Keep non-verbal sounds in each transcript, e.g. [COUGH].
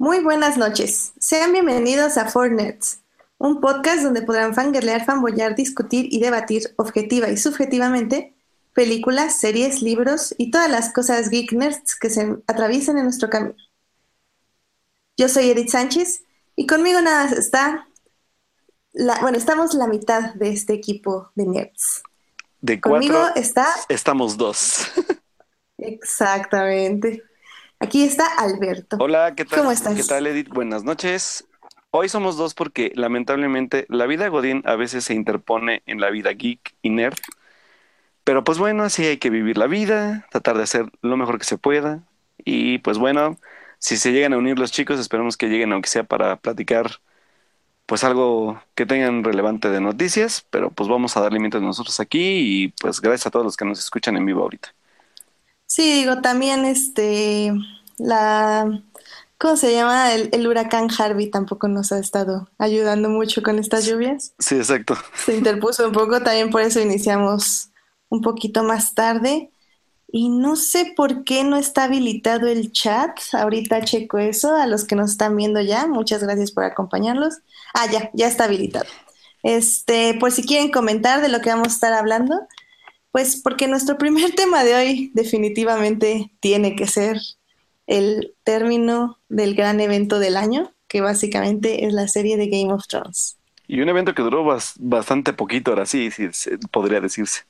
Muy buenas noches. Sean bienvenidos a Four Nerds, un podcast donde podrán fangirlear, fanboyar, discutir y debatir objetiva y subjetivamente películas, series, libros y todas las cosas geek nerds que se atraviesan en nuestro camino. Yo soy Edith Sánchez y conmigo nada más está, la, bueno, estamos la mitad de este equipo de nerds. De Conmigo cuatro está, estamos dos. [LAUGHS] exactamente, aquí está Alberto. Hola, ¿qué tal? ¿Cómo estás? ¿Qué tal, Edith? Buenas noches. Hoy somos dos porque lamentablemente la vida Godín a veces se interpone en la vida geek y nerd. Pero pues bueno, así hay que vivir la vida, tratar de hacer lo mejor que se pueda. Y pues bueno, si se llegan a unir los chicos, esperemos que lleguen aunque sea para platicar pues algo que tengan relevante de noticias, pero pues vamos a darle mientras nosotros aquí y pues gracias a todos los que nos escuchan en vivo ahorita. Sí, digo, también este, la, ¿cómo se llama? El, el huracán Harvey tampoco nos ha estado ayudando mucho con estas lluvias. Sí, exacto. Se interpuso un poco, también por eso iniciamos un poquito más tarde. Y no sé por qué no está habilitado el chat. Ahorita checo eso. A los que nos están viendo ya, muchas gracias por acompañarlos. Ah, ya, ya está habilitado. Este, por si quieren comentar de lo que vamos a estar hablando, pues porque nuestro primer [LAUGHS] tema de hoy definitivamente tiene que ser el término del gran evento del año, que básicamente es la serie de Game of Thrones. Y un evento que duró bas- bastante poquito, ahora sí, sí, podría decirse.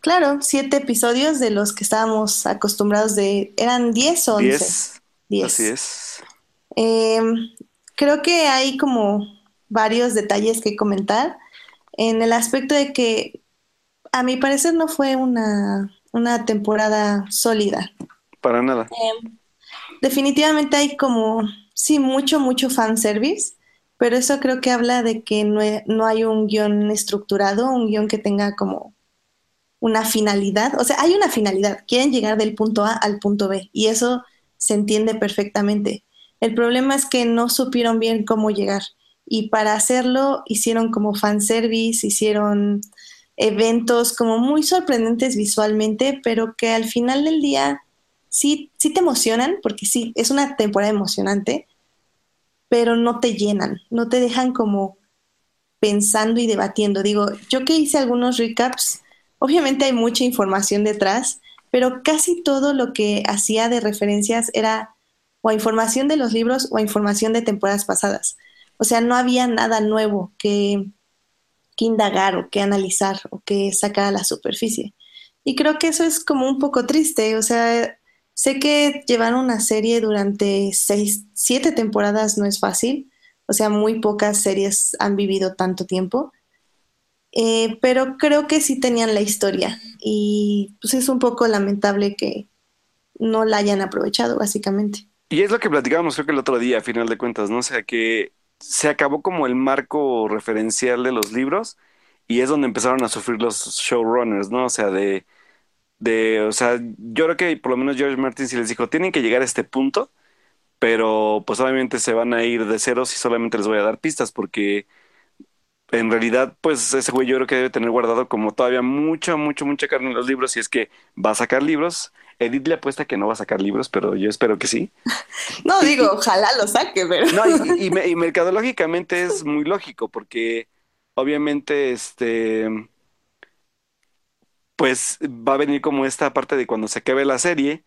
Claro, siete episodios de los que estábamos acostumbrados de... ¿Eran diez o once? Diez. Diez. Así es. Eh, creo que hay como varios detalles que comentar en el aspecto de que a mi parecer no fue una, una temporada sólida. Para nada. Eh, definitivamente hay como, sí, mucho, mucho fanservice, pero eso creo que habla de que no, he- no hay un guion estructurado, un guion que tenga como una finalidad. O sea, hay una finalidad, quieren llegar del punto A al punto B y eso se entiende perfectamente. El problema es que no supieron bien cómo llegar y para hacerlo hicieron como fanservice, hicieron eventos como muy sorprendentes visualmente, pero que al final del día sí, sí te emocionan, porque sí, es una temporada emocionante, pero no te llenan, no te dejan como pensando y debatiendo. Digo, yo que hice algunos recaps, obviamente hay mucha información detrás, pero casi todo lo que hacía de referencias era o a información de los libros o a información de temporadas pasadas. O sea, no había nada nuevo que, que indagar o que analizar o que sacar a la superficie. Y creo que eso es como un poco triste. O sea, sé que llevar una serie durante seis, siete temporadas no es fácil. O sea, muy pocas series han vivido tanto tiempo. Eh, pero creo que sí tenían la historia. Y pues es un poco lamentable que no la hayan aprovechado, básicamente. Y es lo que platicábamos creo que el otro día, a final de cuentas, ¿no? O sea, que se acabó como el marco referencial de los libros y es donde empezaron a sufrir los showrunners, ¿no? O sea, de, de, o sea, yo creo que por lo menos George Martin sí les dijo, tienen que llegar a este punto, pero pues obviamente se van a ir de ceros y solamente les voy a dar pistas porque en realidad, pues ese güey yo creo que debe tener guardado como todavía mucha, mucho, mucha carne en los libros y es que va a sacar libros. Edith le apuesta que no va a sacar libros, pero yo espero que sí. [LAUGHS] No, digo, ojalá lo saque, pero... No, y, y me- y mercadológicamente es muy lógico, porque obviamente, este, pues va a venir como esta parte de cuando se acabe la serie,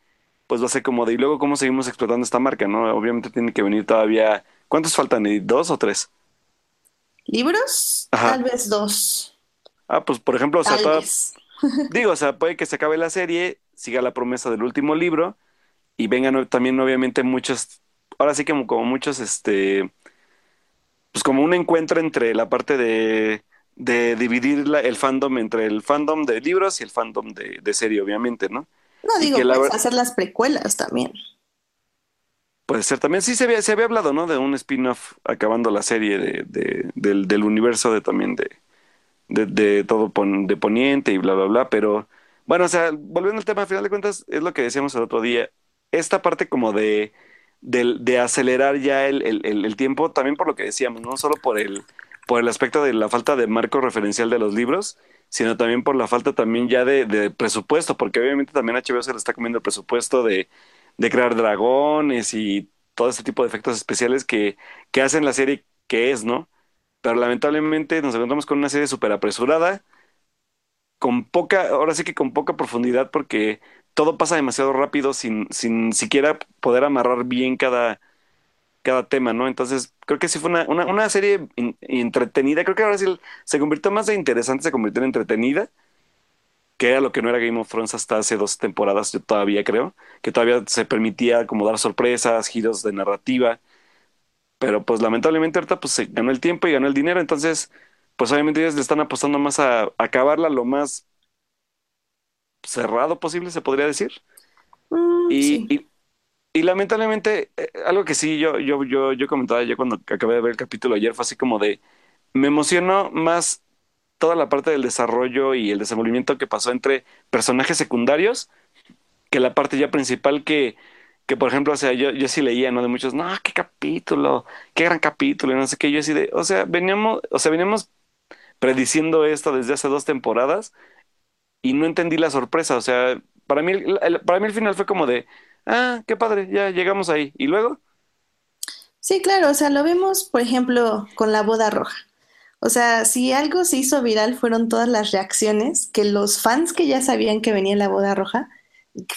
pues va a ser como de, y luego cómo seguimos explotando esta marca, ¿no? Obviamente tiene que venir todavía, ¿cuántos faltan? Edith? ¿Dos o tres? ¿Libros? Ajá. Tal vez dos. Ah, pues por ejemplo, o sea, toda- digo, o sea, puede que se acabe la serie, siga la promesa del último libro y vengan también obviamente muchos, ahora sí como, como muchos, este, pues como un encuentro entre la parte de, de dividir la- el fandom entre el fandom de libros y el fandom de, de serie, obviamente, ¿no? No, digo, que la puedes ver- hacer las precuelas también. Puede ser también, sí se había, se había hablado, ¿no? De un spin-off acabando la serie de, de- del, del universo de también de, de, de todo pon- de Poniente y bla, bla, bla, pero bueno, o sea, volviendo al tema, al final de cuentas, es lo que decíamos el otro día, esta parte como de, de acelerar ya el, el- el- tiempo, también por lo que decíamos, no solo por el, por el aspecto de la falta de marco referencial de los libros, sino también por la falta también ya de, de presupuesto, porque obviamente también HBO se le está comiendo el presupuesto de, de crear dragones y todo este tipo de efectos especiales que, que hacen la serie que es, ¿no? Pero lamentablemente nos encontramos con una serie súper apresurada, con poca, ahora sí que con poca profundidad, porque todo pasa demasiado rápido sin, sin siquiera poder amarrar bien cada, cada tema, ¿no? Entonces, creo que sí fue una, una, una serie entretenida. Creo que ahora sí se convirtió más de interesante, se convirtió en entretenida, que era lo que no era Game of Thrones hasta hace dos temporadas, yo todavía creo, que todavía se permitía como dar sorpresas, giros de narrativa. Pero pues lamentablemente ahorita pues se ganó el tiempo y ganó el dinero, entonces pues obviamente ellos le están apostando más a, acabarla lo más cerrado posible, se podría decir. Mm, y, sí. y, y lamentablemente, eh, algo que sí yo, yo, yo, yo comentaba ya cuando acabé de ver el capítulo ayer fue así como de, me emocionó más toda la parte del desarrollo y el desenvolvimiento que pasó entre personajes secundarios que la parte ya principal que, que por ejemplo, o sea, yo, yo sí leía, ¿no? De muchos, no, qué capítulo, qué gran capítulo, y no sé qué, yo así de, o sea, veníamos, o sea, veníamos prediciendo esto desde hace dos temporadas y no entendí la sorpresa. O sea, para mí, el, para mí el final fue como de, ah, qué padre, ya llegamos ahí. Y luego, Sí, claro, o sea, lo vemos, por ejemplo, con la boda roja. O sea, si algo se hizo viral fueron todas las reacciones que los fans que ya sabían que venía la boda roja,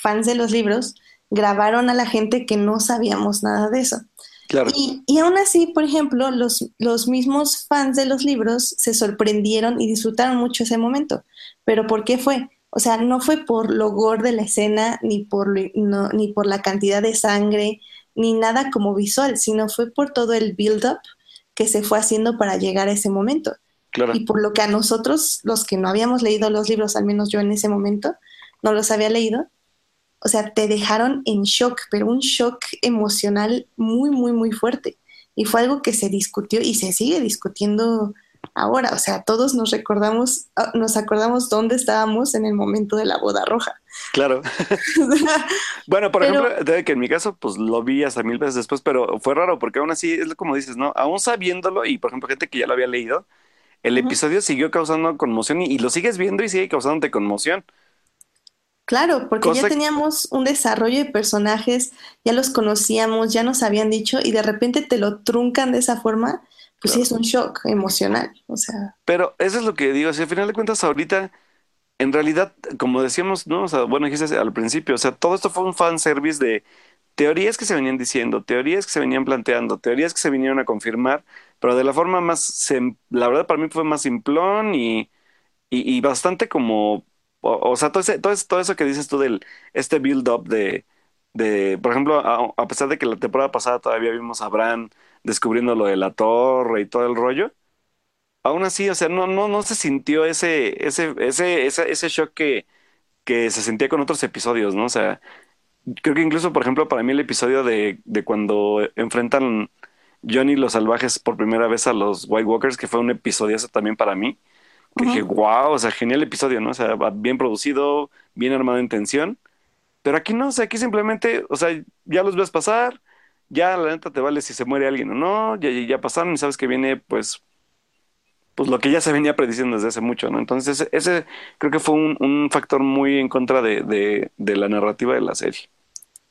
fans de los libros, grabaron a la gente que no sabíamos nada de eso. Claro, Y, y aún así, por ejemplo, los, los mismos fans de los libros se sorprendieron y disfrutaron mucho ese momento. Pero ¿por qué fue? O sea, no fue por lo gore de la escena, ni por, no- ni por la cantidad de sangre, ni nada como visual, sino fue por todo el build-up que se fue haciendo para llegar a ese momento. claro, Y por lo que a nosotros, los que no habíamos leído los libros, al menos yo en ese momento, no los había leído, o sea, te dejaron en shock, pero un shock emocional muy, muy, muy fuerte. Y fue algo que se discutió y se sigue discutiendo ahora. O sea, todos nos recordamos, ah, nos acordamos dónde estábamos en el momento de la boda roja. claro. [LAUGHS] Bueno, por Pero- ejemplo, de que en mi caso, pues lo vi hasta mil veces después, pero fue raro porque aún así es como dices, ¿no? Aún sabiéndolo y, por ejemplo, gente que ya lo había leído, el episodio siguió causando conmoción y, y lo sigues viendo y sigue causándote conmoción. Claro, porque Cosa- ya teníamos un desarrollo de personajes, ya los conocíamos, ya nos habían dicho y de repente te lo truncan de esa forma, pues sí es un shock emocional. O sea, Pero eso es lo que digo, si al final de cuentas ahorita, en realidad, como decíamos, ¿no? O sea, bueno, dijiste al principio, o sea, todo esto fue un fanservice de teorías que se venían diciendo, teorías que se venían planteando, teorías que se vinieron a confirmar, pero de la forma más, la verdad para mí fue más simplón y, y, y bastante como, o, sea, todo, ese- todo, eso, que dices tú del, este build-up de, de, por ejemplo, a, a pesar de que la temporada pasada todavía vimos a Bran descubriendo lo de la torre y todo el rollo. Aún así, o sea, no, no, no se sintió ese, ese, ese, ese, ese shock que, que se sentía con otros episodios, ¿no? O sea, creo que incluso, por ejemplo, para mí el episodio de, de cuando enfrentan Johnny y los salvajes por primera vez a los White Walkers, que fue un episodio también para mí, que dije, wow, o sea, genial episodio, ¿no? O sea, bien producido, bien armado en tensión, pero aquí no, o sea, aquí simplemente, o sea, ya los ves pasar, ya la neta te vale si se muere alguien o no, ya, ya pasaron y sabes que viene, pues, pues lo que ya se venía prediciendo desde hace mucho, ¿no? Entonces, ese, ese creo que fue un, un factor muy en contra de, de, de la narrativa de la serie.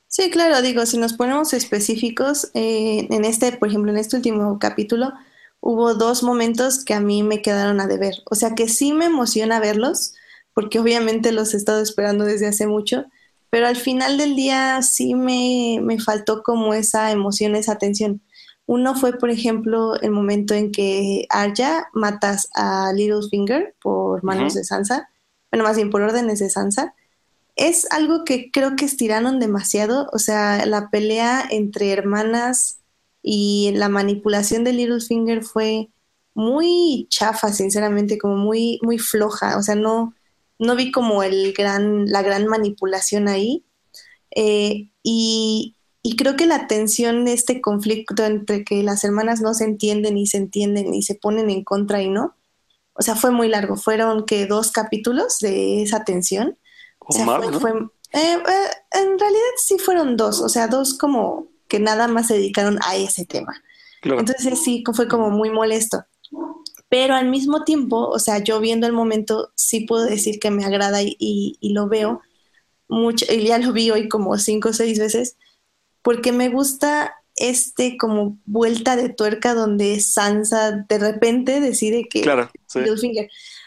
Sí, claro, digo, si nos ponemos específicos, eh, en este, por ejemplo, en este último capítulo, hubo dos momentos que a mí me quedaron a deber. O sea que sí me emociona verlos, porque obviamente los he estado esperando desde hace mucho, pero al final del día sí me, me faltó como esa emoción, esa tensión. Uno fue, por ejemplo, el momento en que Arya matas a Littlefinger por manos de Sansa, bueno, más bien por órdenes de Sansa es algo que creo que estiraron demasiado, o sea, la pelea entre hermanas y la manipulación de Littlefinger fue muy chafa, sinceramente, como muy, muy floja, o sea, no, no vi como el gran, la gran manipulación ahí. Eh, y, y creo que la tensión de este conflicto entre que las hermanas no se entienden y se entienden y se ponen en contra y no, o sea, fue muy largo, fueron que dos capítulos de esa tensión. O sea, más, fue, ¿no? fue- eh, eh, en realidad sí fueron dos, o sea, dos como que nada más se dedicaron a ese tema. Claro. Entonces sí, fue como muy molesto. Pero al mismo tiempo, o sea, yo viendo el momento, sí puedo decir que me agrada y, y- y lo veo mucho, y ya lo vi hoy como cinco o seis veces, porque me gusta este como vuelta de tuerca donde Sansa de repente decide que Claro, sí.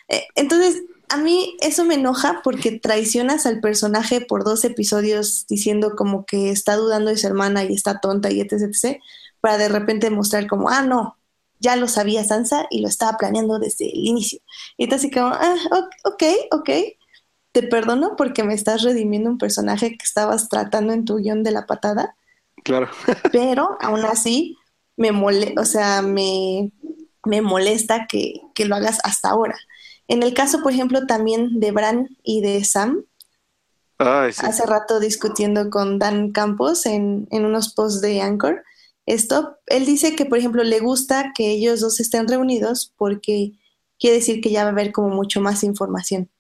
Eh, entonces, a mí eso me enoja porque traicionas al personaje por dos episodios diciendo como que está dudando de su hermana y está tonta y etc, etc, para de repente mostrar como, ah, no, ya lo sabía Sansa y lo estaba planeando desde el inicio. Y entonces como, ah, ok, ok, te perdono porque me estás redimiendo un personaje que estabas tratando en tu guion de la patada, Claro. [LAUGHS] pero aún así me mole, o sea, me, me molesta que, que lo hagas hasta ahora. En el caso, por ejemplo, también de Bran y de Sam, Ay, sí. hace rato discutiendo con Dan Campos en, en unos posts de Anchor, esto, él dice que, por ejemplo, le gusta que ellos dos estén reunidos porque quiere decir que ya va a haber como mucho más información.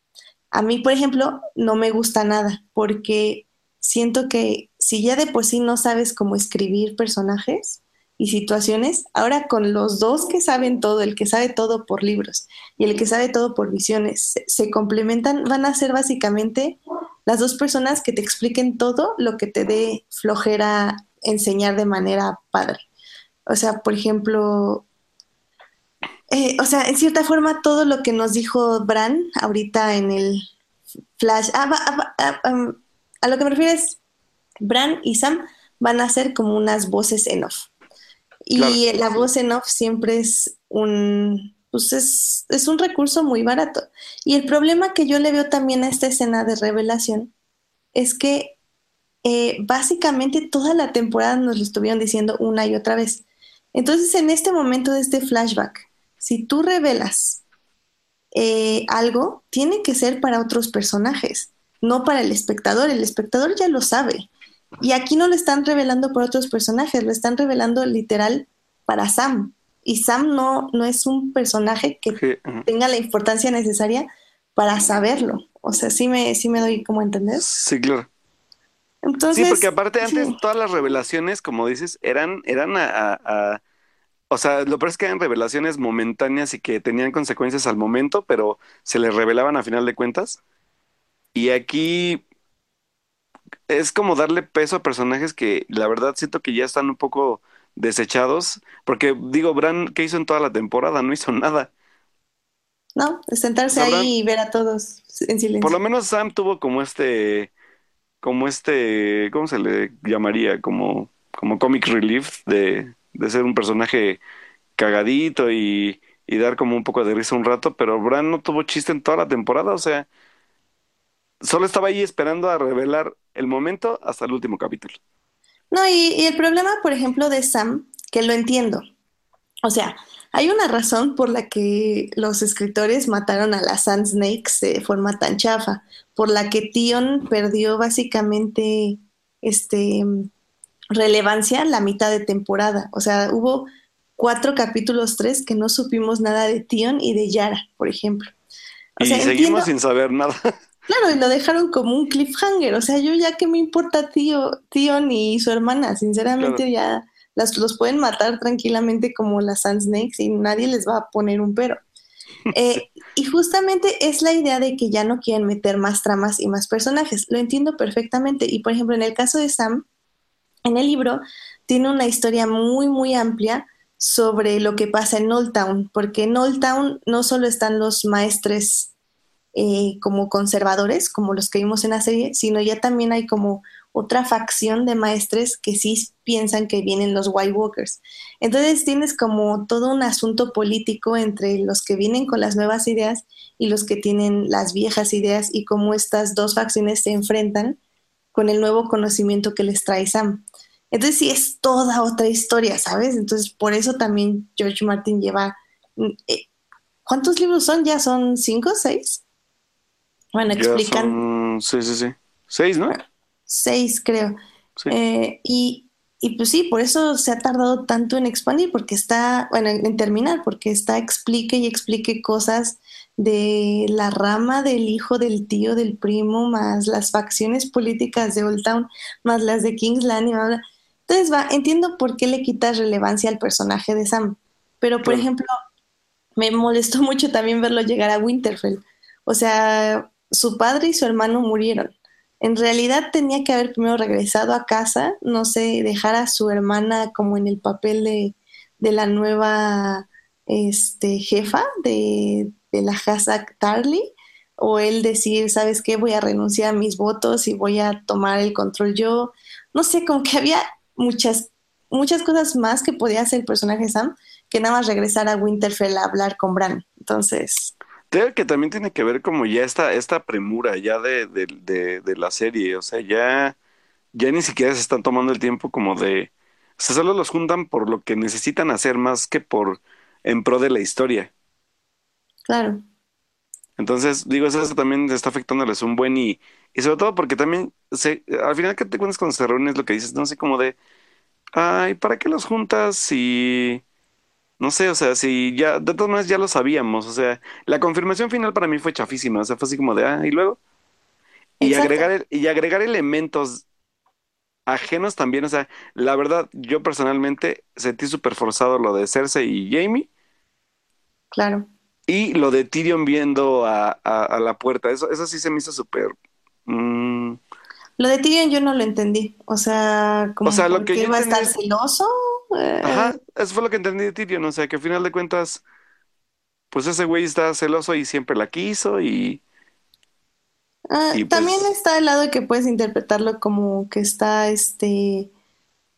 A mí, por ejemplo, no me gusta nada porque siento que si ya de por sí no sabes cómo escribir personajes y situaciones, ahora con los dos que saben todo, el que sabe todo por libros y el que sabe todo por visiones, se, complementan, van a ser básicamente las dos personas que te expliquen todo lo que te dé flojera enseñar de manera padre. O sea, por ejemplo, eh, o sea, en cierta forma todo lo que nos dijo Bran ahorita en el flash, ah, ah, ah, a lo que me refiero es, Bran y Sam van a ser como unas voces en off. Y la voz en off siempre es un, pues es, es un recurso muy barato. Y el problema que yo le veo también a esta escena de revelación es que eh, básicamente toda la temporada nos lo estuvieron diciendo una y otra vez. Entonces, en este momento de este flashback, si tú revelas eh, algo, tiene que ser para otros personajes, no para el espectador. El espectador ya lo sabe. Y aquí no lo están revelando por otros personajes, lo están revelando literal para Sam. Y Sam no, no es un personaje que Sí, tenga la importancia necesaria para saberlo. O sea, sí me, sí me doy como a entender. Sí, claro. Entonces, Sí, porque aparte antes sí. todas las revelaciones, como dices, eran, eran a, a- a- o sea, lo peor es que eran revelaciones momentáneas y que tenían consecuencias al momento, pero se les revelaban a final de cuentas. Y aquí es como darle peso a personajes que la verdad siento que ya están un poco desechados, porque digo, Bran, ¿qué hizo en toda la temporada? No hizo nada. ¿no? Es sentarse ahí y ver a todos en silencio. Por lo menos Sam tuvo como este, como este, ¿cómo se le llamaría? Como, como comic relief de, de ser un personaje cagadito y, y dar como un poco de risa un rato, pero Bran no tuvo chiste en toda la temporada, o sea, solo estaba ahí esperando a revelar el momento hasta el último capítulo. No, y, y el problema, por ejemplo, de Sam, que lo entiendo. O sea, hay una razón por la que los escritores mataron a las Sand Snakes de forma tan chafa, por la que Tion perdió básicamente este relevancia la mitad de temporada. O sea, hubo cuatro capítulos, tres, que no supimos nada de Tion y de Yara, por ejemplo. O y sea, seguimos entiendo, sin saber nada. [LAUGHS] Claro, y lo dejaron como un cliffhanger. O sea, yo ya que me importa tío, Tion y su hermana, sinceramente ya las, los pueden matar tranquilamente como las Sand Snakes y nadie les va a poner un pero. [LAUGHS] Eh, y justamente es la idea de que ya no quieren meter más tramas y más personajes. Lo entiendo perfectamente. Y por ejemplo, en el caso de Sam, en el libro tiene una historia muy, muy amplia sobre lo que pasa en Old Town, porque en Old Town no solo están los maestres eh, como conservadores, como los que vimos en la serie, sino ya también hay como otra facción de maestres que sí piensan que vienen los White Walkers. Entonces tienes como todo un asunto político entre los que vienen con las nuevas ideas y los que tienen las viejas ideas y cómo estas dos facciones se enfrentan con el nuevo conocimiento que les trae Sam. Entonces sí es toda otra historia, ¿sabes? Entonces por eso también George Martin lleva... Eh, ¿Cuántos libros son? ¿Ya son cinco, seis? Bueno, explican. son- sí, sí, sí. Seis, ¿no? Seis, creo. Sí. Eh, y, y pues sí, por eso se ha tardado tanto en expandir, porque está, bueno, en, terminar, porque está explique y explique cosas de la rama del hijo del tío del primo, más las facciones políticas de Old Town, más las de King's Landing. bla, bla. Entonces va, entiendo por qué le quitas relevancia al personaje de Sam, pero por ejemplo, me molestó [LAUGHS] mucho también verlo llegar a Winterfell. O sea, su padre y su hermano murieron. en realidad tenía que haber primero regresado a casa, no sé, dejar a su hermana como en el papel de, de la nueva este, jefa de, de la casa Tarly, o él decir, ¿sabes qué? Voy a renunciar a mis votos y voy a tomar el control yo. No sé, como que había muchas, muchas cosas más que podía hacer el personaje Sam que nada más regresar a Winterfell a hablar con Bran. Entonces. Creo que también tiene que ver como ya esta, esta premura ya de, de, la serie. O sea, ya, ya ni siquiera se están tomando el tiempo como de. O sea, solo los juntan por lo que necesitan hacer más que por en pro de la historia. Claro. Entonces, digo, eso, también está afectándoles un buen y, y sobre todo porque también se, al final que te cuentas con se reúnes lo que dices, no sé, como de, ay, ¿para qué los juntas si no sé, o sea, si ya, de todas maneras ya lo sabíamos, o sea, la confirmación final para mí fue chafísima, o sea, fue así como de, ah, y luego. Y agregar, y agregar elementos ajenos también, o sea, la verdad, yo personalmente sentí súper forzado lo de Cersei y Jamie. Claro. Y lo de Tyrion viendo a, la puerta, eso, eso sí se me hizo súper... Mm. Lo de Tyrion yo no lo entendí, o sea, como o lo que iba a estar celoso Ajá, eso fue lo que entendí de Tyrion, o sea, que al final de cuentas, pues ese güey está celoso y siempre la quiso y... Ah, pues también está el lado de que puedes interpretarlo como que está este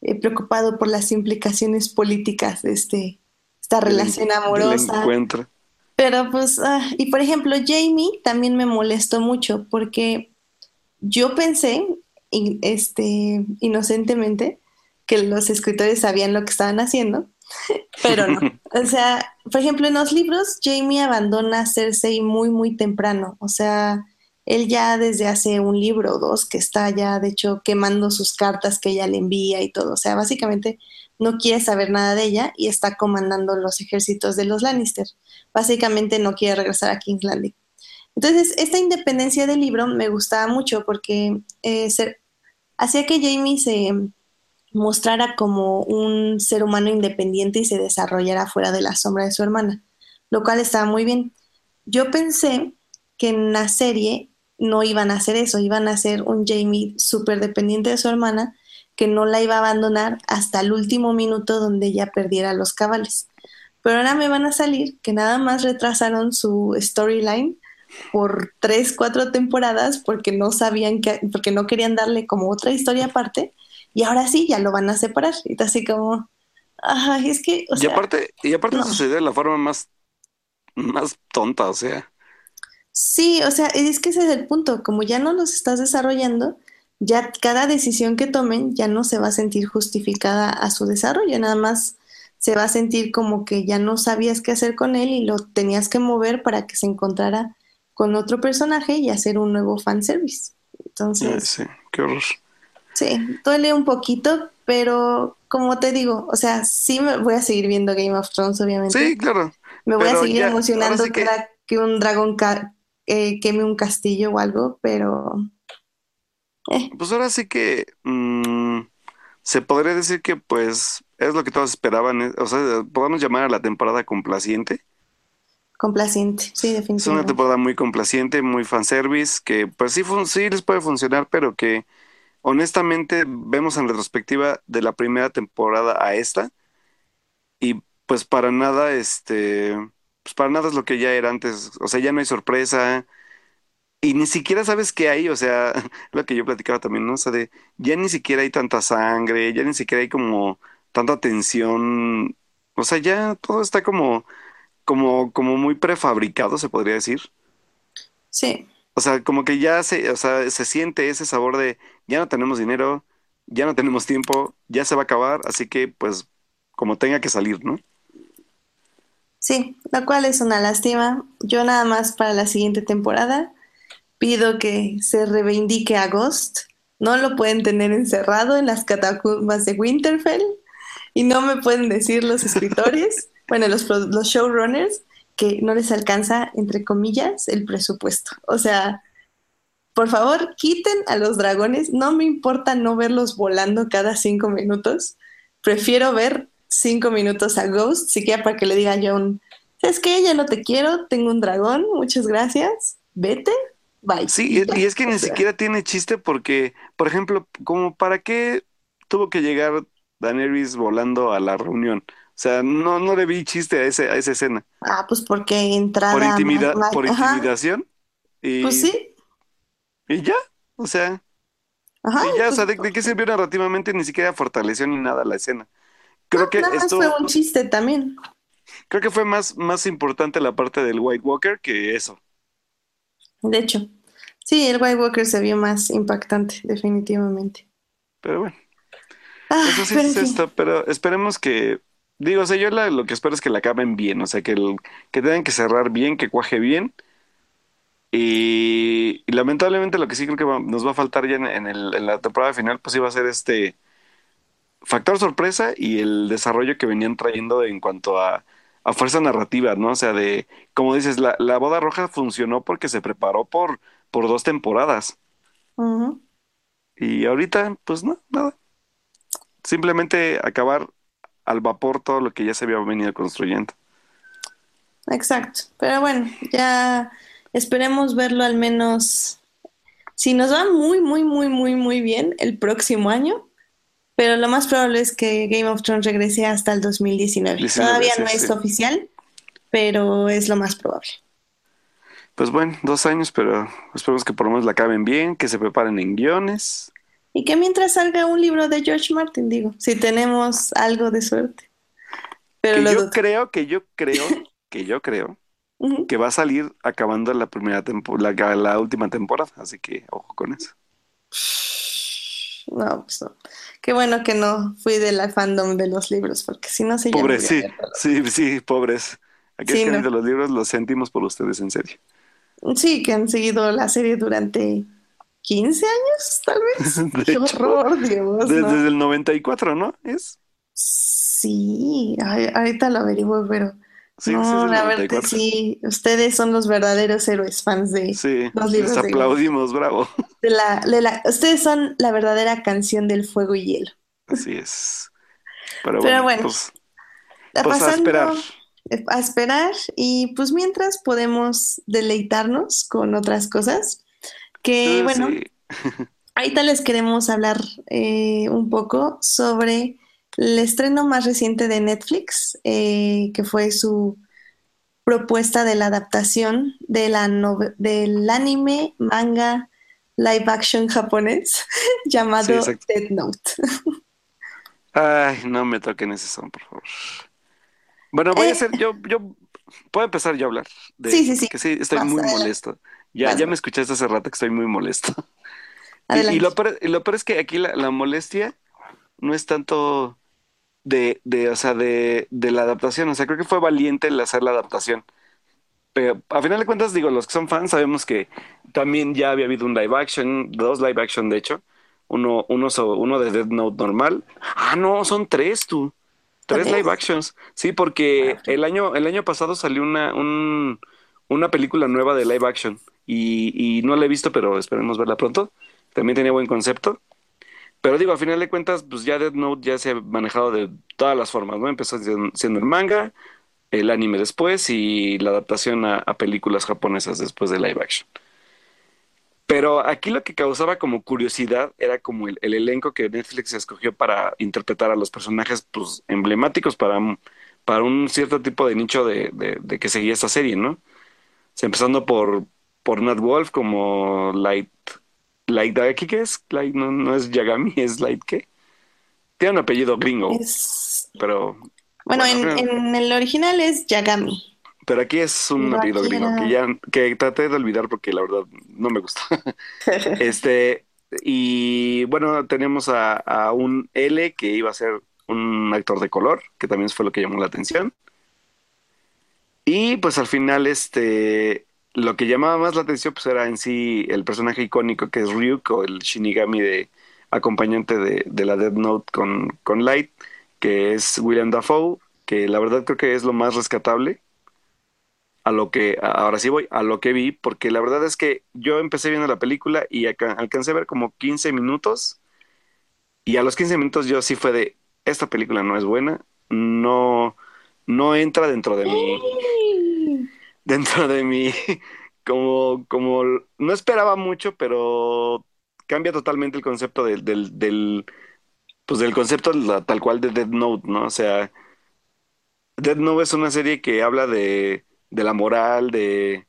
eh, preocupado por las implicaciones políticas de este, esta relación amorosa. Pero pues, ah, y por ejemplo, Jamie también me molestó mucho porque yo pensé, este, inocentemente, que los escritores sabían lo que estaban haciendo, [LAUGHS] pero no. [LAUGHS] O sea, por ejemplo, en los libros, Jamie abandona a Cersei muy, muy temprano. O sea, él ya desde hace un libro o dos que está ya, de hecho, quemando sus cartas que ella le envía y todo. O sea, básicamente no quiere saber nada de ella y está comandando los ejércitos de los Lannister. Básicamente no quiere regresar a King's Landing. Entonces, esta independencia del libro me gustaba mucho porque eh, hacía que Jamie se mostrara como un ser humano independiente y se desarrollara fuera de la sombra de su hermana, lo cual estaba muy bien. Yo pensé que en la serie no iban a hacer eso, iban a hacer un Jamie súper dependiente de su hermana que no la iba a abandonar hasta el último minuto donde ella perdiera los cabales. Pero ahora me van a salir que nada más retrasaron su storyline por tres, cuatro temporadas porque no sabían que, porque no querían darle como otra historia aparte y ahora sí, ya lo van a separar. Y así como, ay, es que... y aparte, y aparte sucedió de la forma más, más tonta, o sea. Sí, o sea, es que ese es el punto. Como ya no los estás desarrollando, ya cada decisión que tomen ya no se va a sentir justificada a su desarrollo, nada más se va a sentir como que ya no sabías qué hacer con él y lo tenías que mover para que se encontrara con otro personaje y hacer un nuevo fanservice. Entonces. Sí, qué horror. Sí, duele un poquito, pero como te digo, o sea, sí me voy a seguir viendo Game of Thrones, obviamente. Sí, claro. Me voy a seguir emocionando que... que un dragón eh, queme un castillo o algo, pero... Eh. Pues ahora sí que mm, se podría decir que pues es lo que todos esperaban, eh, o sea, podemos llamar a la temporada complaciente. Complaciente, sí, definitivamente. Es una temporada muy complaciente, muy fanservice, que pues sí, sí les puede funcionar, pero que honestamente vemos en retrospectiva de la primera temporada a esta y pues para nada este pues para nada es lo que ya era antes, o sea, ya no hay sorpresa y ni siquiera sabes qué hay, o sea, [LAUGHS] lo que yo platicaba también, ¿no? O sea, de ya ni siquiera hay tanta sangre, ya ni siquiera hay como tanta tensión, o sea, ya todo está como como como muy prefabricado, se podría decir. Sí. O sea, como que ya se, o sea, se siente ese sabor de ya no tenemos dinero, ya no tenemos tiempo, ya se va a acabar, así que pues como tenga que salir, ¿no? Sí, lo cual es una lástima. Yo nada más para la siguiente temporada pido que se reivindique a Ghost. No lo pueden tener encerrado en las catacumbas de Winterfell y no me pueden decir los [LAUGHS] escritores, bueno, los, los showrunners, que no les alcanza, entre comillas, el presupuesto. O sea, por favor, quiten a los dragones. No me importa no verlos volando cada cinco minutos. Prefiero ver cinco minutos a Ghost, siquiera para que le diga a John, ¿sabes qué? Ya no te quiero, tengo un dragón, muchas gracias, vete bye. Sí, y y es que ni siquiera tiene chiste porque, por ejemplo, como para qué tuvo que llegar Daenerys volando a la reunión. O sea, no, no le vi chiste a ese, a esa escena. Ah, pues porque entrada Por intimida, más- por intimidación. Y, Pues sí, y ya. O sea, ajá. y ya, o pues, sea, ¿de, de qué sirvió narrativamente? Ni siquiera fortaleció ni nada la escena. Creo que nada más esto, fue un chiste también. creo que fue más, más importante la parte del White Walker que eso. De hecho, sí, el White Walker se vio más impactante, definitivamente. Pero bueno. Ah, Eso sí pero es esto, pero esperemos que, digo, o sea, yo la- lo que espero es que la acaben bien, o sea, que, el, que tengan que cerrar bien, que cuaje bien. Y, y lamentablemente lo que sí creo que va- nos va a faltar ya en, en el- en la temporada final, pues iba a ser este factor sorpresa y el desarrollo que venían trayendo en cuanto a, a fuerza narrativa, ¿no? O sea, de, como dices, la, la boda roja funcionó porque se preparó por, por dos temporadas. Ujú. Y ahorita, pues no, nada. Simplemente acabar al vapor todo lo que ya se había venido construyendo. Exacto. Pero bueno, ya esperemos verlo al menos. Si nos va muy, muy, muy, muy, muy bien el próximo año. Pero lo más probable es que Game of Thrones regrese hasta el 2019. 19, Todavía sí, no es sí. oficial, pero es lo más probable. Pues bueno, dos años, pero esperemos que por lo menos la acaben bien, que se preparen en guiones. Y que mientras salga un libro de George Martin, digo, si tenemos algo de suerte. Pero Que yo creo, que yo creo, que yo creo que va a salir acabando la primera temporada, la, la última temporada. Así que ojo con eso. No, pues no. Qué bueno que no fui de la fandom de los libros, porque si no se Pobres, sí, sí, sí, pobres. Aquellos Sí, que no. leído los libros los sentimos por ustedes, en serio. Sí, que han seguido la serie durante 15 años, tal vez. [LAUGHS] De Qué hecho, horror, Dios, Desde, ¿no? el 94, ¿no? Es. Sí, ay, ahorita lo averiguo, pero Sí, sí, no, del la verdad 94. sí, ustedes son los verdaderos héroes fans de Sí, los les libros de, aplaudimos, bravo. de la, de la- ustedes son la verdadera canción del fuego y hielo. Así es. Pero Pero bueno, bueno, pues, pues a pasando esperar. eh, a esperar y pues mientras podemos deleitarnos con otras cosas que Eh, bueno, sí. [LAUGHS] ahorita les queremos hablar eh, un poco sobre el estreno más reciente de Netflix, eh, que fue su propuesta de la adaptación de la del anime manga live action japonés [LAUGHS] llamado Sí. Death Note. [LAUGHS] Ay, no me toquen ese son, por favor. Bueno, voy a Eh, hacer, yo, yo, puedo empezar yo a hablar de sí, sí, sí. porque sí, estoy muy molesto. Ya, Vas, ya me escuchaste hace rato que estoy muy molesto. [LAUGHS] Y, Adelante. y lo peor, y lo peor es que aquí la, la molestia no es tanto de, de, o sea, de, de la adaptación. O sea, creo que fue valiente el hacer la adaptación. Pero a final de cuentas, digo, los que son fans sabemos que también ya había habido un live action, dos live action de hecho. Uno, uno, uno de Death Note normal. Ah, no, son tres tú. Tres ¿Tres? live actions. Sí, porque el año, el año pasado salió una, un- una película nueva de live action. Y, y no la he visto, pero esperemos verla pronto. También tenía buen concepto. Pero digo, a final de cuentas, pues ya Death Note ya se ha manejado de todas las formas, ¿no? Empezó siendo el manga, el anime después y la adaptación a, películas japonesas después de live action. Pero aquí lo que causaba como curiosidad era como el, el elenco que Netflix escogió para interpretar a los personajes pues, emblemáticos para, para un cierto tipo de nicho de, de- de que seguía esta serie, ¿no? Empezando por, por Nat Wolf como Light, Light ¿aquí qué es? Light, no, no es Yagami, [LAUGHS] es Light ¿qué? Tiene un apellido gringo, Es, pero bueno, bueno, en, en el original es Yagami. pero aquí es un apellido gringo era- que ya que traté de olvidar porque la verdad no me gusta. [LAUGHS] Este, y bueno, tenemos a, a un L que iba a ser un actor de color, que también fue lo que llamó la atención. Y pues al final, este, lo que llamaba más la atención pues era en sí el personaje icónico que es Ryuk o el Shinigami de acompañante de, de la Death Note con, con Light, que es William Dafoe, que la verdad creo que es lo más rescatable a lo que, ahora sí voy, a lo que vi, porque la verdad es que yo empecé viendo la película y alcancé a ver como 15 minutos y a los 15 minutos yo sí fue de, esta película no es buena, no, no entra dentro de mi, dentro de mi como, como, no esperaba mucho, pero cambia totalmente el concepto del, del, del pues del concepto tal cual de Dead Note, ¿no? O sea, Dead Note es una serie que habla de, de la moral, de,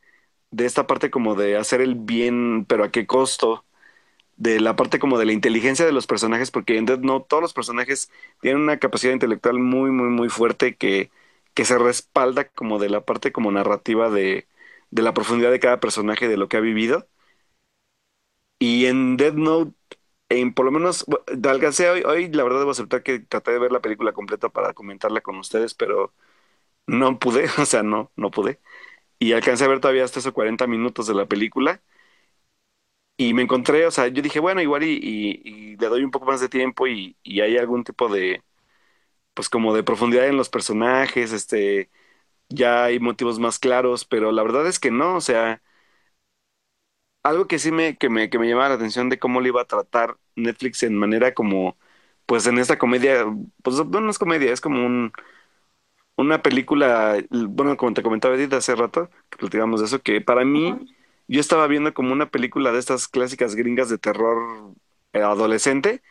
de esta parte como de hacer el bien, pero a qué costo, de la parte como de la inteligencia de los personajes, porque en Dead Note todos los personajes tienen una capacidad intelectual muy, muy, muy fuerte que, que se respalda como de la parte como narrativa de, de la profundidad de cada personaje, de lo que ha vivido. Y en Dead Note, en, por lo menos, alcancé hoy, hoy, la verdad debo aceptar que traté de ver la película completa para comentarla con ustedes, pero no pude, [LAUGHS] o sea, no, no pude. Y alcancé a ver todavía hasta esos 40 minutos de la película. Y me encontré, o sea, yo dije, bueno, igual y, y- y le doy un poco más de tiempo y, y hay algún tipo de, pues como de profundidad en los personajes, este, ya hay motivos más claros, pero la verdad es que no, o sea, algo que sí me, que me, que me llamaba la atención de cómo le iba a tratar Netflix en manera como, pues en esta comedia, pues no es comedia, es como un, una película, bueno, como te comentaba Edith hace rato, que platicamos de eso, que para mí yo estaba viendo como una película de estas clásicas gringas de terror eh, adolescente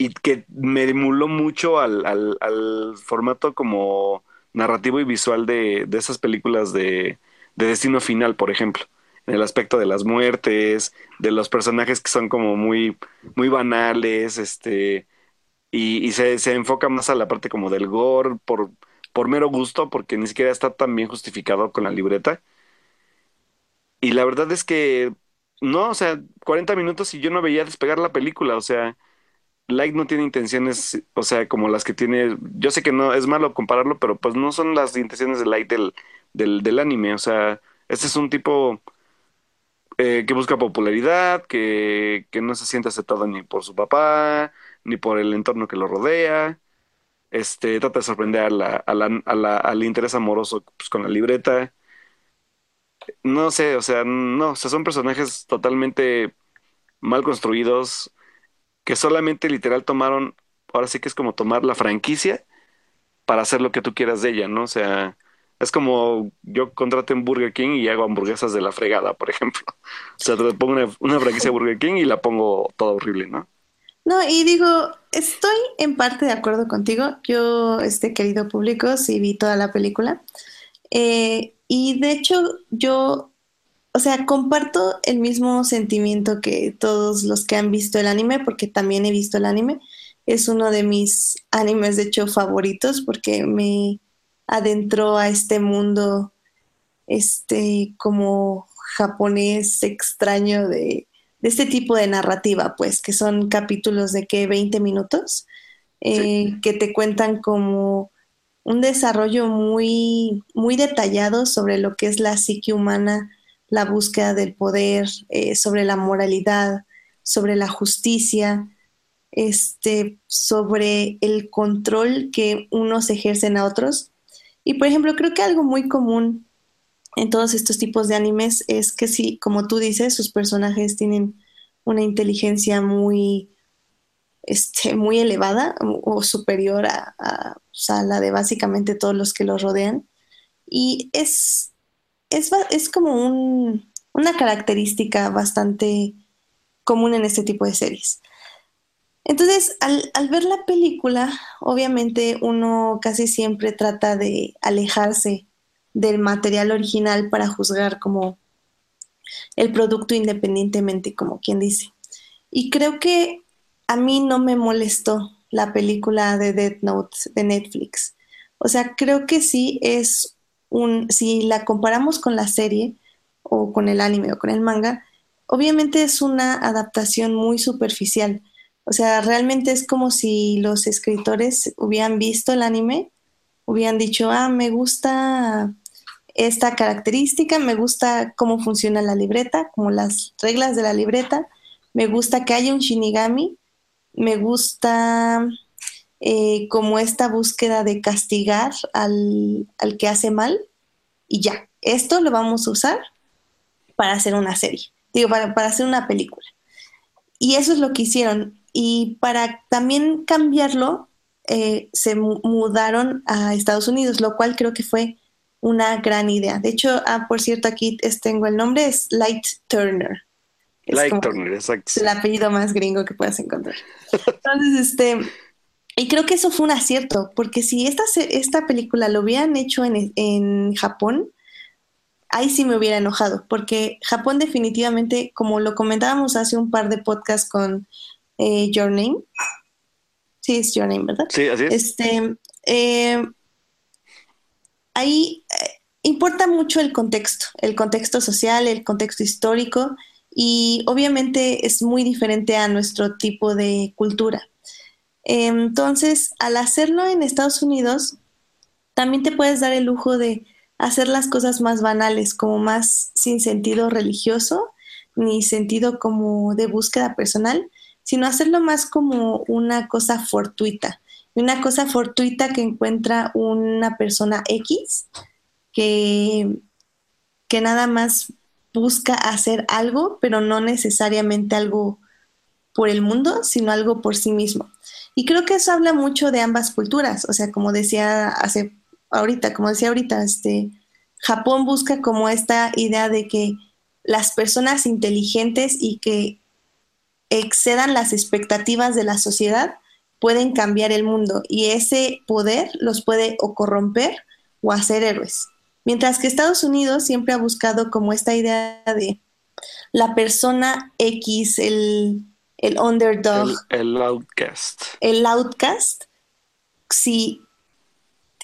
y que me emuló mucho al, al, al formato como narrativo y visual de, de esas películas de, de Destino Final, por ejemplo, en el aspecto de las muertes, de los personajes que son como muy, muy banales, este y, y se, se enfoca más a la parte como del gore por, por mero gusto, porque ni siquiera está tan bien justificado con la libreta. Y la verdad es que no, o sea, 40 minutos y yo no veía despegar la película, o sea, Light no tiene intenciones, o sea, como las que tiene, yo sé que no es malo compararlo, pero pues no son las intenciones de Light del, del, anime, o sea, este es un tipo eh, que busca popularidad, que, que no se siente aceptado ni por su papá, ni por el entorno que lo rodea. Este, trata de sorprender a al interés amoroso pues, con la libreta. No sé, o sea, no, o sea, son personajes totalmente mal construidos que solamente literal tomaron, ahora sí que es como tomar la franquicia para hacer lo que tú quieras de ella, ¿no? O sea, es como yo contrato en Burger King y hago hamburguesas de la fregada, por ejemplo. [LAUGHS] O sea, te pongo una, franquicia de Burger King y la pongo toda horrible, ¿no? No, y digo, estoy en parte de acuerdo contigo. Yo, este querido público, sí vi toda la película. Eh, y de hecho, yo, o sea, comparto el mismo sentimiento que todos los que han visto el anime, porque también he visto el anime. Es uno de mis animes, de hecho, favoritos, porque me adentró a este mundo, este, como japonés extraño de, de este tipo de narrativa, pues, que son capítulos de que 20 minutos, Sí, eh, que te cuentan como un desarrollo muy, muy detallado sobre lo que es la psique humana, la búsqueda del poder, eh, sobre la moralidad, sobre la justicia, este, sobre el control que unos ejercen a otros. Y por ejemplo, creo que algo muy común en todos estos tipos de animes es que sí, como tú dices, sus personajes tienen una inteligencia muy, este, muy elevada o superior a, a, o sea, la de básicamente todos los que los rodean. Y es, es, es como un- una característica bastante común en este tipo de series. Entonces, al, al ver la película, obviamente uno casi siempre trata de alejarse del material original para juzgar como el producto independientemente, como quien dice. Y creo que a mí no me molestó la película de Death Note de Netflix. O sea, creo que sí es un, si la comparamos con la serie o con el anime o con el manga, obviamente es una adaptación muy superficial. O sea, realmente es como si los escritores hubieran visto el anime, hubieran dicho, ah, me gusta esta característica, me gusta cómo funciona la libreta, como las reglas de la libreta, me gusta que haya un shinigami, me gusta eh, como esta búsqueda de castigar al, al que hace mal y ya, esto lo vamos a usar para hacer una serie, digo, para, para hacer una película. Y eso es lo que hicieron. Y para también cambiarlo, eh, se mu- mudaron a Estados Unidos, lo cual creo que fue una gran idea. De hecho, ah, por cierto, aquí tengo el nombre, es Light Turner. Light Turner, exacto. Es el apellido más gringo que puedas encontrar. [LAUGHS] Entonces, este, y creo que eso fue un acierto, porque si esta, esta película lo hubieran hecho en, en Japón, ahí sí me hubiera enojado, porque Japón definitivamente, como lo comentábamos hace un par de podcasts con eh, Your Name, sí es Your Name, ¿verdad? Sí, así es. Este, eh, ahí eh, importa mucho el contexto, el contexto social, el contexto histórico, y obviamente es muy diferente a nuestro tipo de cultura. Entonces, al hacerlo en Estados Unidos, también te puedes dar el lujo de hacer las cosas más banales, como más sin sentido religioso, ni sentido como de búsqueda personal, sino hacerlo más como una cosa fortuita, una cosa fortuita que encuentra una persona X que, que nada más busca hacer algo, pero no necesariamente algo por el mundo, sino algo por sí mismo. Y creo que eso habla mucho de ambas culturas, o sea, como decía hace ahorita, como decía ahorita, este, Japón busca como esta idea de que las personas inteligentes y que excedan las expectativas de la sociedad pueden cambiar el mundo y ese poder los puede o corromper o hacer héroes. Mientras que Estados Unidos siempre ha buscado como esta idea de la persona X, el, el underdog. El, el outcast. El outcast. Si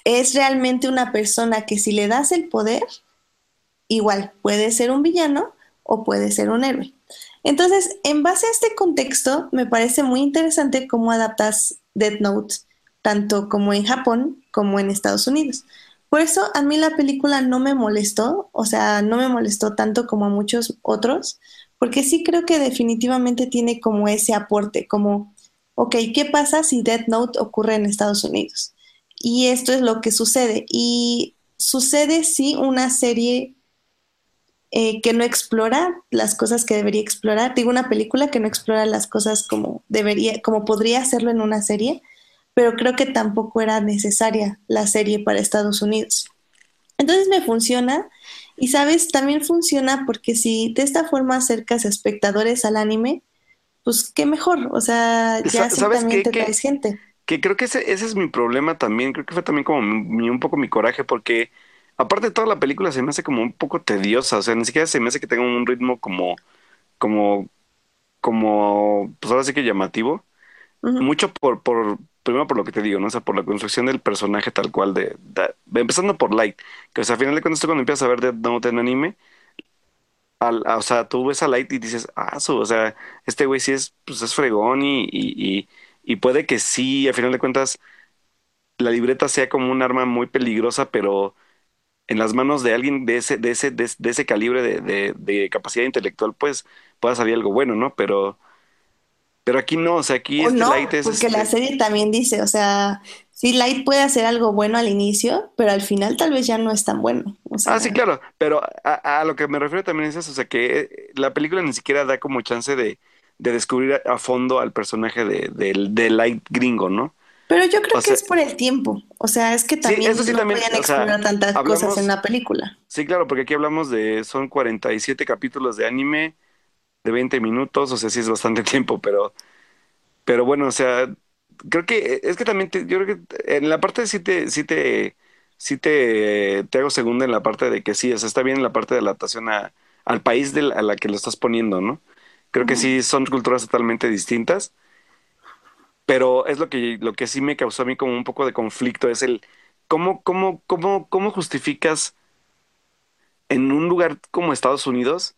es realmente una persona que si le das el poder, igual puede ser un villano o puede ser un héroe. Entonces, en base a este contexto, me parece muy interesante cómo adaptas Death Note, tanto como en Japón como en Estados Unidos. Por eso a mí la película no me molestó, o sea, no me molestó tanto como a muchos otros, porque sí creo que definitivamente tiene como ese aporte, como, ok, ¿qué pasa si Death Note ocurre en Estados Unidos? Y esto es lo que sucede. Y sucede sí una serie eh, que no explora las cosas que debería explorar. Digo, una película que no explora las cosas como debería, como podría hacerlo en una serie, pero creo que tampoco era necesaria la serie para Estados Unidos. Entonces me funciona y sabes, también funciona porque si de esta forma acercas a espectadores al anime, pues qué mejor, o sea, ya así también te traes gente. que creo que ese, ese es mi problema también, creo que fue también como un poco mi coraje, porque aparte de toda la película se me hace como un poco tediosa, o sea, ni siquiera se me hace que tenga un ritmo como, como, como, pues ahora sí que llamativo, mucho por, por, primero por lo que te digo, ¿no? O sea, por la construcción del personaje tal cual, de, empezando por Light, que o sea, al final de cuentas cuando empiezas a ver de Note en anime, al, o sea, tú ves a Light y dices, ah, su, o sea, este güey sí es, pues es fregón y, y y puede que sí, a final de cuentas, la libreta sea como un arma muy peligrosa, pero en las manos de alguien de ese, de ese, de, ese calibre de, de, capacidad intelectual, pues pueda salir algo bueno, ¿no? Pero, pero aquí no, o sea, aquí este Light es. Porque la este serie también dice, o sea, sí, Light puede hacer algo bueno al inicio, pero al final tal vez ya no es tan bueno. ah, sí, claro, pero a, a, lo que me refiero también es eso, o sea, que eh, la película ni siquiera da como chance de de descubrir a fondo al personaje de, de, Light Gringo, ¿no? Pero yo creo que es por el tiempo. O sea, es que también no podían explorar tantas cosas en la película. Sí, claro, porque aquí hablamos de. Son 47 capítulos de anime de 20 minutos. O sea, sí es bastante [LAUGHS] tiempo, pero. Pero bueno, o sea. Creo que. Es que también. yo creo que en la parte sí te. Sí te sí te, te hago segunda en la parte de que sí, o sea, está bien en la parte de adaptación a, al país de a la que lo estás poniendo, ¿no? Creo que sí son culturas totalmente distintas. Pero es lo que, lo que sí me causó a mí como un poco de conflicto, es el cómo, cómo, cómo, cómo justificas en un lugar como Estados Unidos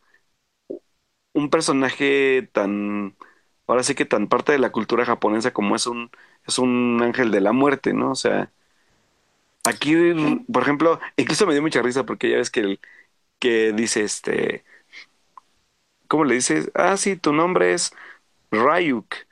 un personaje tan, ahora sí que tan parte de la cultura japonesa como es un, es un ángel de la muerte, ¿no? O sea, aquí, por ejemplo, incluso me dio mucha risa porque ya ves que, el, que dice este, ¿cómo le dices? Ah, sí, tu nombre es Ryuk. [LAUGHS]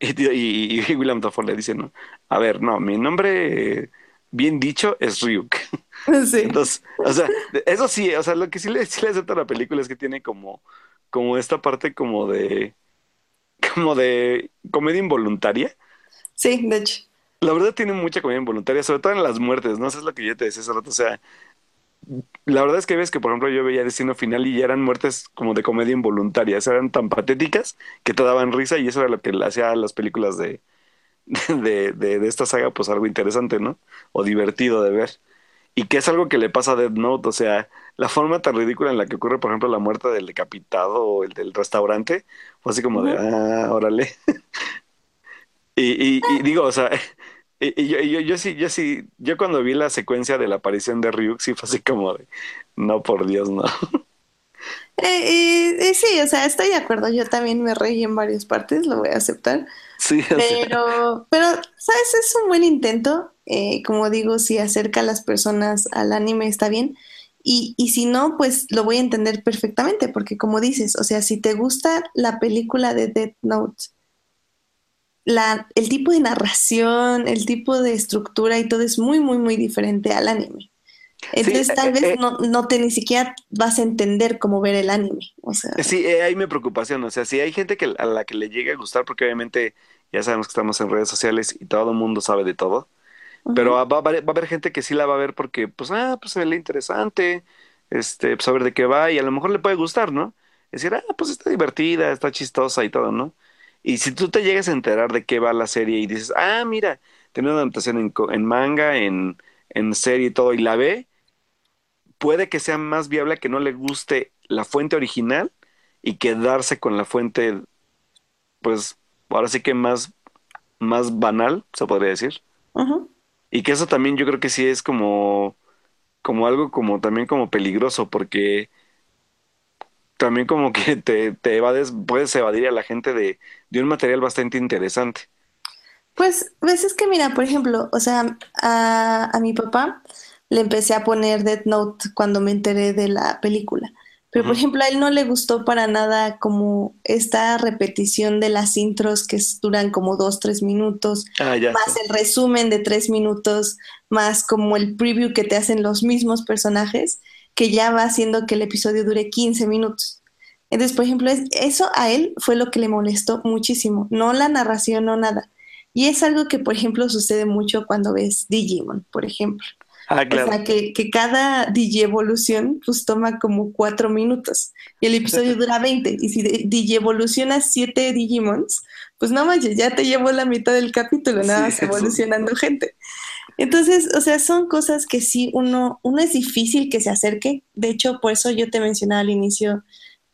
Y, William Dafoe le dice, no, a ver, no, mi nombre bien dicho es Ryuk. [LAUGHS] Sí. Entonces, o sea, eso sí, o sea, lo que sí le, sí le acepto a la película es que tiene como, como esta parte como de, como de comedia involuntaria. Sí, de hecho. La verdad tiene mucha comedia involuntaria, sobre todo en las muertes, ¿no? Eso es lo que yo te decía hace rato, o sea, la verdad es que ves que, por ejemplo, yo veía Destino Final y ya eran muertes como de comedia involuntarias, eran tan patéticas que te daban risa y eso era lo que hacía a las películas de, [LAUGHS] de, de, de esta saga, pues algo interesante, ¿no? O divertido de ver. Y que es algo que le pasa a Dead Note, o sea, la forma tan ridícula en la que ocurre, por ejemplo, la muerte del decapitado o el del restaurante, fue así como de, ah, órale. [LAUGHS] y, y, y digo, o sea, [LAUGHS] y, yo, yo, yo, sí, yo sí, yo cuando vi la secuencia de la aparición de Ryuk, sí fue así como de, no, por Dios, no. [LAUGHS] Eh, eh, sí, o sea, estoy de acuerdo. Yo también me reí en varias partes, lo voy a aceptar. Sí, pero, pero, ¿sabes? Es un buen intento. Eh, como digo, si acerca a las personas al anime está bien. Y, y si no, pues lo voy a entender perfectamente, porque como dices, o sea, si te gusta la película de Death Note, la, el tipo de narración, el tipo de estructura y todo es muy, muy, muy diferente al anime. Entonces Sí, tal eh, vez eh, no, no te ni siquiera vas a entender cómo ver el anime. O sea, sí, eh, ahí mi preocupación, o sea, si hay gente que a la que le llegue a gustar, porque obviamente ya sabemos que estamos en redes sociales y todo el mundo sabe de todo, pero ujú, va, va a haber va a haber gente que sí la va a ver porque, pues, ah, pues se ve interesante, este, pues a ver de qué va y a lo mejor le puede gustar, ¿no? Decir, ah, pues está divertida, está chistosa y todo, ¿no? Y si tú te llegas a enterar de qué va la serie y dices, ah, mira, tiene una adaptación en, en manga, en, en serie y todo, y la ve, puede que sea más viable que no le guste la fuente original y quedarse con la fuente, pues, ahora sí que más, más banal, se podría decir. Y que eso también yo creo que sí es como, como algo como también como peligroso, porque también como que [LAUGHS] te, te evades, puedes evadir a la gente de, de un material bastante interesante. Pues, pues es que mira, por ejemplo, o sea, a, a mi papá le empecé a poner Death Note cuando me enteré de la película. Pero, por ejemplo, a él no le gustó para nada como esta repetición de las intros que duran como dos, tres minutos, Ah, más sé. el resumen de tres minutos, más como el preview que te hacen los mismos personajes, que ya va haciendo que el episodio dure 15 minutos. Entonces, por ejemplo, es- eso a él fue lo que le molestó muchísimo, no la narración, no nada. Y es algo que, por ejemplo, sucede mucho cuando ves Digimon, por ejemplo. Ah, O sea, que, que cada digievolución pues toma como cuatro minutos y el episodio dura 20. Y si de- digievolucionas siete Digimons, pues no manches, ya te llevó la mitad del capítulo, nada más evolucionando gente. Entonces, o sea, son cosas que sí, uno, uno es difícil que se acerque. De hecho, por eso yo te mencionaba al inicio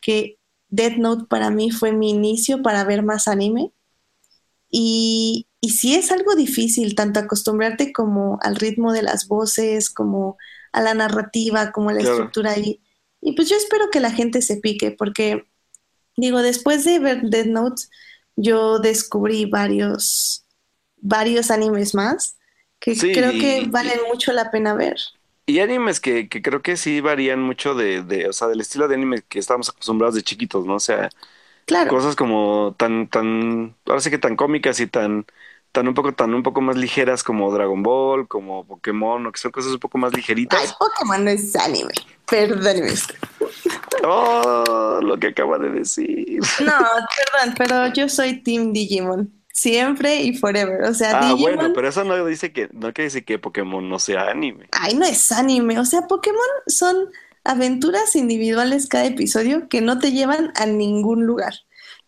que Death Note para mí fue mi inicio para ver más anime. Y, y sí es algo difícil, tanto acostumbrarte como al ritmo de las voces, como a la narrativa, como a la Claro. estructura. Y, y pues yo espero que la gente se pique, porque digo, después de ver Death Note, yo descubrí varios, varios animes más que Sí, creo que y, valen mucho la pena ver. y animes que, que creo que sí varían mucho de, de, o sea, del estilo de anime que estábamos acostumbrados de chiquitos, ¿no? O sea, Claro, cosas como tan, tan, ahora sí que tan cómicas y tan, tan un poco, tan un poco más ligeras como Dragon Ball, como Pokémon, o que son cosas un poco más ay, ligeritas. Pokémon no es anime, perdóneme. Oh, lo que acaba de decir. No, perdón, pero yo soy Team Digimon, siempre y forever. O sea, Ah, bueno, Digimon pero eso no dice que, no quiere decir que Pokémon no sea anime. Ay, no es anime. O sea, Pokémon son aventuras individuales cada episodio que no te llevan a ningún lugar.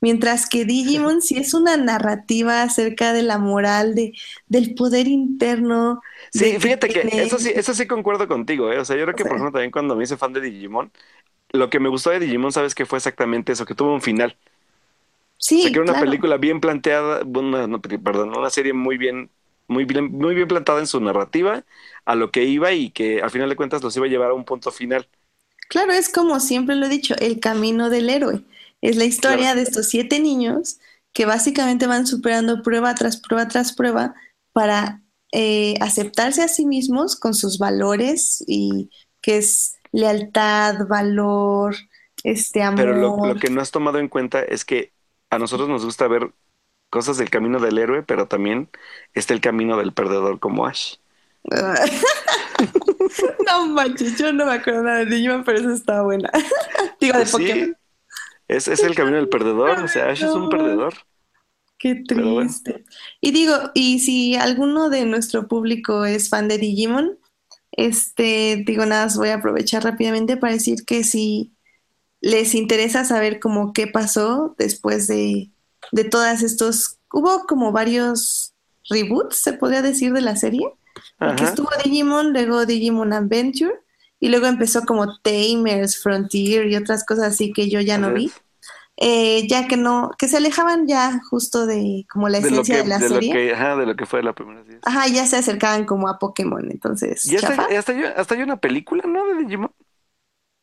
Mientras que Digimon sí es una narrativa acerca de la moral, de, del poder interno, Sí, que fíjate que eso sí, eso sí concuerdo contigo, ¿eh? O sea, yo creo O que, por ejemplo, también cuando me hice fan de Digimon, lo que me gustó de Digimon, ¿sabes qué fue exactamente eso? Que tuvo un final. O sea, que sí, era una claro. película bien planteada, una, no, perdón, una serie muy bien, muy bien, muy bien plantada en su narrativa, a lo que iba y que al final de cuentas los iba a llevar a un punto final. Claro, es como siempre lo he dicho, el camino del héroe. Es la Claro. historia de estos siete niños que básicamente van superando prueba tras prueba tras prueba para eh, aceptarse a sí mismos con sus valores y que es lealtad, valor, este Pero lo, amor. lo que no has tomado en cuenta es que a nosotros nos gusta ver cosas del camino del héroe, pero también está el camino del perdedor como Ash. [LAUGHS] No manches, yo no me acuerdo nada de Digimon, pero eso estaba buena. [LAUGHS] Digo, de Pues Pokémon. sí, es, es el camino del perdedor, o sea, Ash es un Perdedor. Qué bueno. triste. Y digo, y si alguno de nuestro público es fan de Digimon, Este, digo, nada, voy a aprovechar rápidamente para decir que si les interesa saber cómo qué pasó después de, de todas estos, hubo como varios reboots, se podría decir, de la serie. Porque Ajá. estuvo Digimon, luego Digimon Adventure, y luego empezó como Tamers, Frontier y otras cosas así que yo ya no vi. Eh, ya que no, que se alejaban ya justo de como la De lo esencia que, de la de lo serie. que, ajá, de lo que fue la primera serie. Ajá, ya se acercaban como a Pokémon, entonces, Y hasta, hasta, hay, hasta hay una película, ¿no? De Digimon.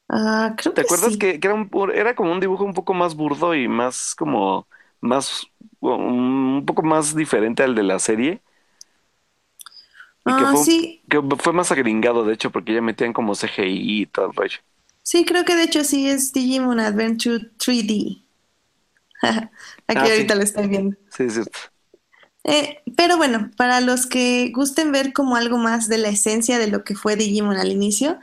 Ah, creo ¿Te que acuerdas sí. que, que era, un, era como un dibujo un poco más burdo y más como, más, un poco más diferente al de la serie? Y que Ah, fue, sí, que fue más agringado, de hecho, porque ya metían como CGI y todo el rollo. sí, creo que de hecho sí es Digimon Adventure 3D. [LAUGHS] Aquí Ah, sí, ahorita lo estoy viendo. sí, es cierto. Eh, pero bueno, para los que gusten ver como algo más de la esencia de lo que fue Digimon al inicio,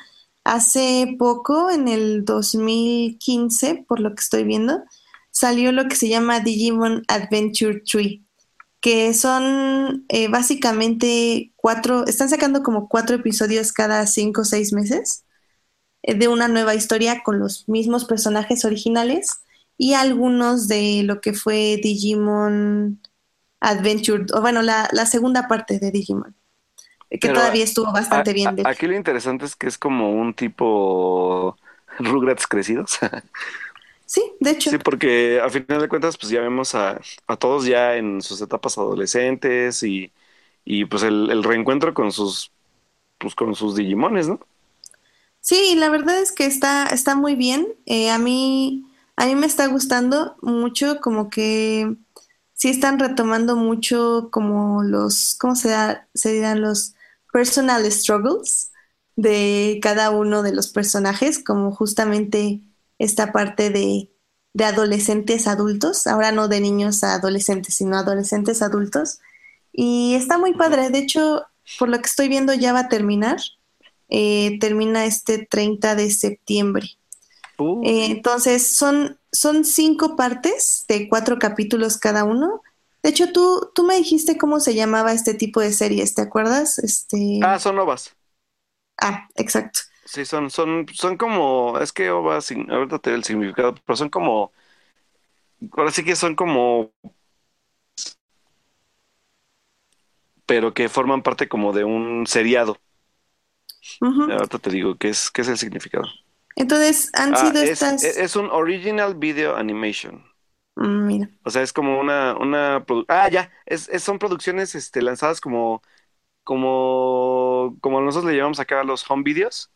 hace poco, en el 2015, por lo que estoy viendo, salió lo que se llama Digimon Adventure 3, que son eh, básicamente cuatro, están sacando como cuatro episodios cada cinco o seis meses eh, de una nueva historia con los mismos personajes originales y algunos de lo que fue Digimon Adventure, o bueno, la, la segunda parte de Digimon, que Pero todavía estuvo a- bastante bien, de aquí lo interesante es que es como un tipo [LAUGHS] Rugrats crecidos. [LAUGHS] Sí, de hecho. Sí, porque a final de cuentas, pues ya vemos a, a todos ya en sus etapas adolescentes y, y pues el, el reencuentro con sus, pues con sus Digimones, ¿no? Sí, la verdad es que está, está muy bien. Eh, a mí, a mí me está gustando mucho, como que sí están retomando mucho como los, ¿cómo se, da- se dirán? Los personal struggles de cada uno de los personajes, como justamente esta parte de, de adolescentes adultos, ahora no de niños a adolescentes, sino adolescentes adultos. Y está muy padre. De hecho, por lo que estoy viendo, ya va a terminar. Eh, termina este 30 de septiembre. Uh, Eh, entonces, son, son cinco partes de cuatro capítulos cada uno. De hecho, tú, tú me dijiste cómo se llamaba este tipo de series, ¿te acuerdas? Este... ah, son ovas. Ah, exacto. Sí, son, son, son como, es que ovas, sin- ahorita te doy el significado, pero son como, ahora sí que son como, pero que forman parte como de un seriado. Ujú. Ahorita te digo qué es, qué es el significado. Entonces, han Ah, sido es, estas... es es un original video animation. Mm, mira, O sea, es como una, una ah, ya, es, es- son producciones este, lanzadas como, como, como nosotros le llamamos acá los home videos.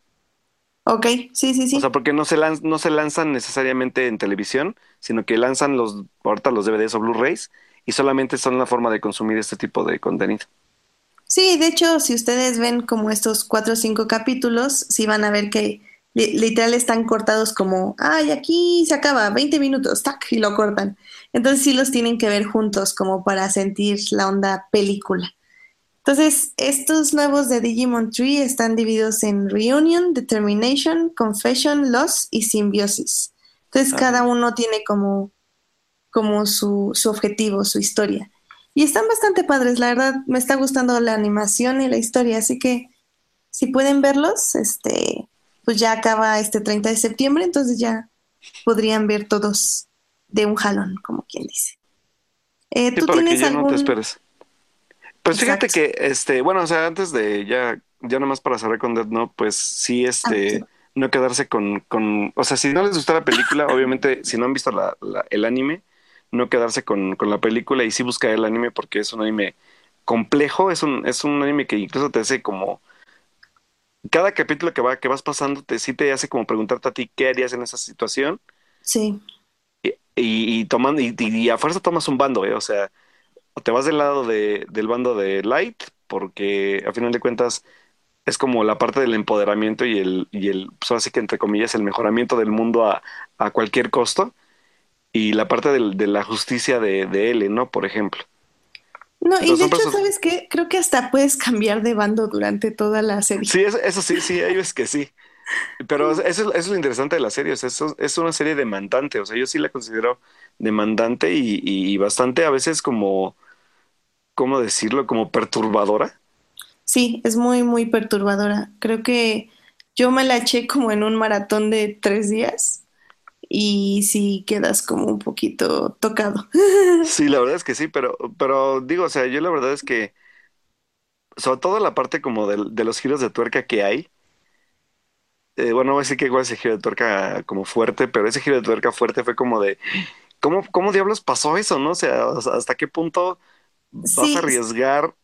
Ok, sí, sí, O sí. sea, porque no se no se lanzan necesariamente en televisión, sino que lanzan los, ahorita los DVDs o Blu-rays y solamente son la forma de consumir este tipo de contenido. Sí, de hecho, si ustedes ven como estos cuatro o cinco capítulos, sí van a ver que li- literal están cortados como, ay, aquí se acaba, 20 minutos, tac, y lo cortan. Entonces sí los tienen que ver juntos como para sentir la onda película. Entonces, estos nuevos de Digimon Tree están divididos en Reunion, Determination, Confession, Loss y Symbiosis. Entonces, Ah, cada uno tiene como, como su, su objetivo, su historia. Y están bastante padres, la verdad, me está gustando la animación y la historia, así que si pueden verlos, este, pues ya acaba este 30 de septiembre, entonces ya podrían ver todos de un jalón, como quien dice. Eh, Sí, ¿Tú para que tienes ya no te algún...? esperes. Pues fíjate que, este, bueno, o sea, antes de ya, ya nomás para cerrar con Death Note, pues sí, Ah, este, sí. no quedarse con, con, o sea, si no les gustó la película, [LAUGHS] obviamente, si no han visto la, la- el anime, no quedarse con, con la película y sí buscar el anime porque es un anime complejo, es un, es un anime que incluso te hace como, cada capítulo que va, que vas pasando, te, sí te hace como preguntarte a ti qué harías en esa situación Sí, y, y, y tomando, y, y a fuerza tomas un bando, ¿eh? O sea, o te vas del lado de, del bando de Light, porque a final de cuentas es como la parte del empoderamiento y el, y el pues así que entre comillas, el mejoramiento del mundo a, a cualquier costo, y la parte del- de la justicia de, de L, ¿no? Por ejemplo. No, y de hecho. ¿sabes qué? Creo que hasta puedes cambiar de bando durante toda la serie. Sí, eso, eso sí, sí, veces que sí. Pero eso, es- eso es lo interesante de la serie, o sea, eso es una serie demandante, o sea, yo sí la considero demandante y, y bastante a veces como, ¿cómo decirlo? Como perturbadora. Sí, es muy, muy perturbadora. Creo que yo me la eché como en un maratón de tres días y sí quedas como un poquito tocado. [LAUGHS] Sí, la verdad es que sí, pero, pero digo, o sea, yo la verdad es que, sobre todo la parte como de, de los giros de tuerca que hay, eh, bueno, no voy a decir que igual ese giro de tuerca como fuerte, pero ese giro de tuerca fuerte fue como de, ¿cómo, cómo diablos pasó eso, no? O sea, ¿hasta qué punto vas a arriesgar,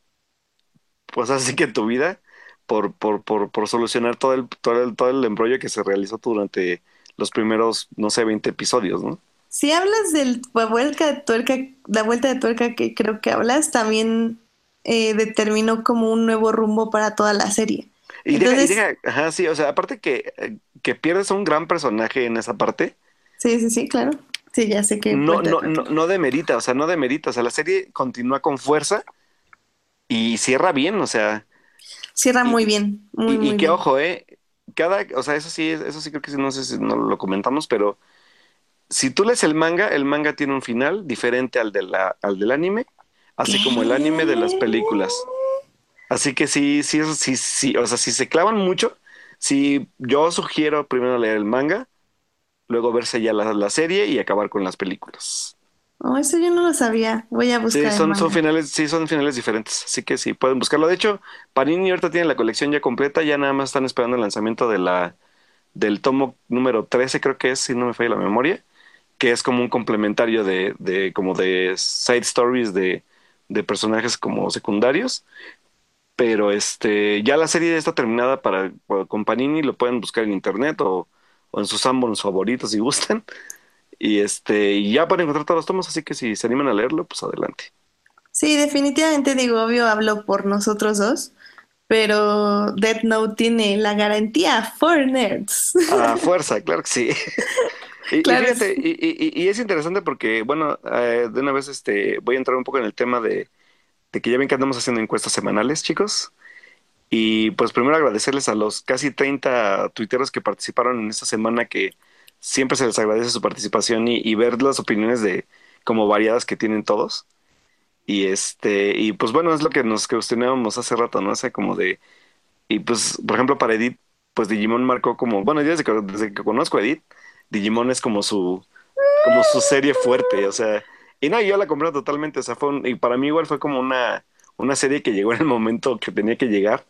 pues así que tu vida por, por, por, por solucionar todo el, todo el, todo el embrollo que se realizó durante los primeros, no sé, 20 episodios, ¿no? si hablas de la vuelta de tuerca, la vuelta de tuerca que creo que hablas, también eh, determinó como un nuevo rumbo para toda la serie. Y deja, y Entonces, deja, ajá, sí, o sea, aparte que, eh, que pierdes a un gran personaje en esa parte, sí, sí, sí, claro. Sí, ya sé qué no, no, no, no demerita, o sea, no demerita, o sea, la serie continúa con fuerza y cierra bien, o sea, Cierra muy bien, muy, y, muy que bien. ojo, eh, cada, o sea, eso sí, eso sí creo que no sé si no lo comentamos, pero si tú lees el manga, el manga tiene un final diferente al de la, al del anime, así como el anime de las ¿Qué? películas. Así que sí, sí, sí, sí, o sea, si se clavan mucho, sí, yo sugiero primero leer el manga, luego verse ya la, la serie y acabar con las películas. Oh, eso yo no lo sabía. Voy a Sí, buscar el son, son finales, sí, son finales diferentes, así que sí, pueden buscarlo. De hecho, Panini ahorita tiene la colección ya completa, ya nada más están esperando el lanzamiento de la, del tomo número 13, creo que es, si no me falla la memoria, que es como un complementario de, de como de side stories de, de personajes como secundarios. Pero este, ya la serie está terminada para, con Panini, lo pueden buscar en internet o, o en sus Sanborns favoritos si gustan. Y este, y ya pueden encontrar todos los tomos, así que si se animan a leerlo, pues adelante. Sí, definitivamente digo, obvio, hablo por nosotros dos, pero Death Note tiene la garantía for nerds. A fuerza, claro que sí. [LAUGHS] Y, y Claro, fíjate, sí. y, y- y es interesante porque, bueno, eh, de una vez este, voy a entrar un poco en el tema de, de que ya ven que andamos haciendo encuestas semanales, chicos. Y pues primero agradecerles a los casi 30 tuiteros que participaron en esta semana, que siempre se les agradece su participación y, ver las opiniones de como variadas que tienen todos. Y este, y pues bueno, es lo que nos cuestionábamos hace rato, ¿no? O sea, como de, y pues, por ejemplo, para Edith, pues Digimon marcó como, bueno, yo desde que, desde que conozco a Edith, Digimon es como su, como su serie fuerte, o sea, y no, yo la compré totalmente, o sea, fue un- y para mí igual fue como una, una serie que llegó en el momento que tenía que llegar,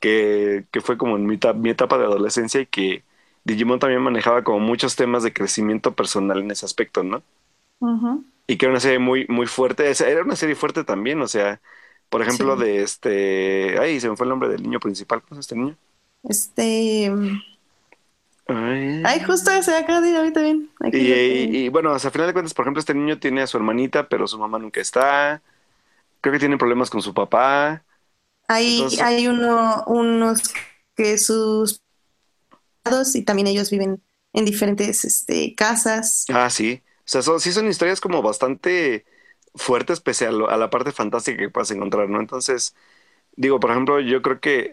que, que fue como en mi, eta- mi etapa de adolescencia y que Digimon también manejaba como muchos temas de crecimiento personal en ese aspecto, ¿no? Ujú, Y que era una serie muy, muy fuerte, era una serie fuerte también, o sea, por ejemplo, Sí. de este, ay, se me fue el nombre del niño principal, ¿cómo es este niño? Este. Ay. Ay, justo se acaba de ir ahorita bien. Aquí Y, bueno, o sea, a final de cuentas, por ejemplo, este niño tiene a su hermanita, pero su mamá nunca está. Creo que tiene problemas con su papá. Hay, Entonces, hay uno, unos que sus padres y también ellos viven en diferentes este, casas. ah, sí. O sea, son, sí son historias como bastante fuertes pese a, lo- a la parte fantástica que puedas encontrar, ¿no? Entonces, digo, por ejemplo, yo creo que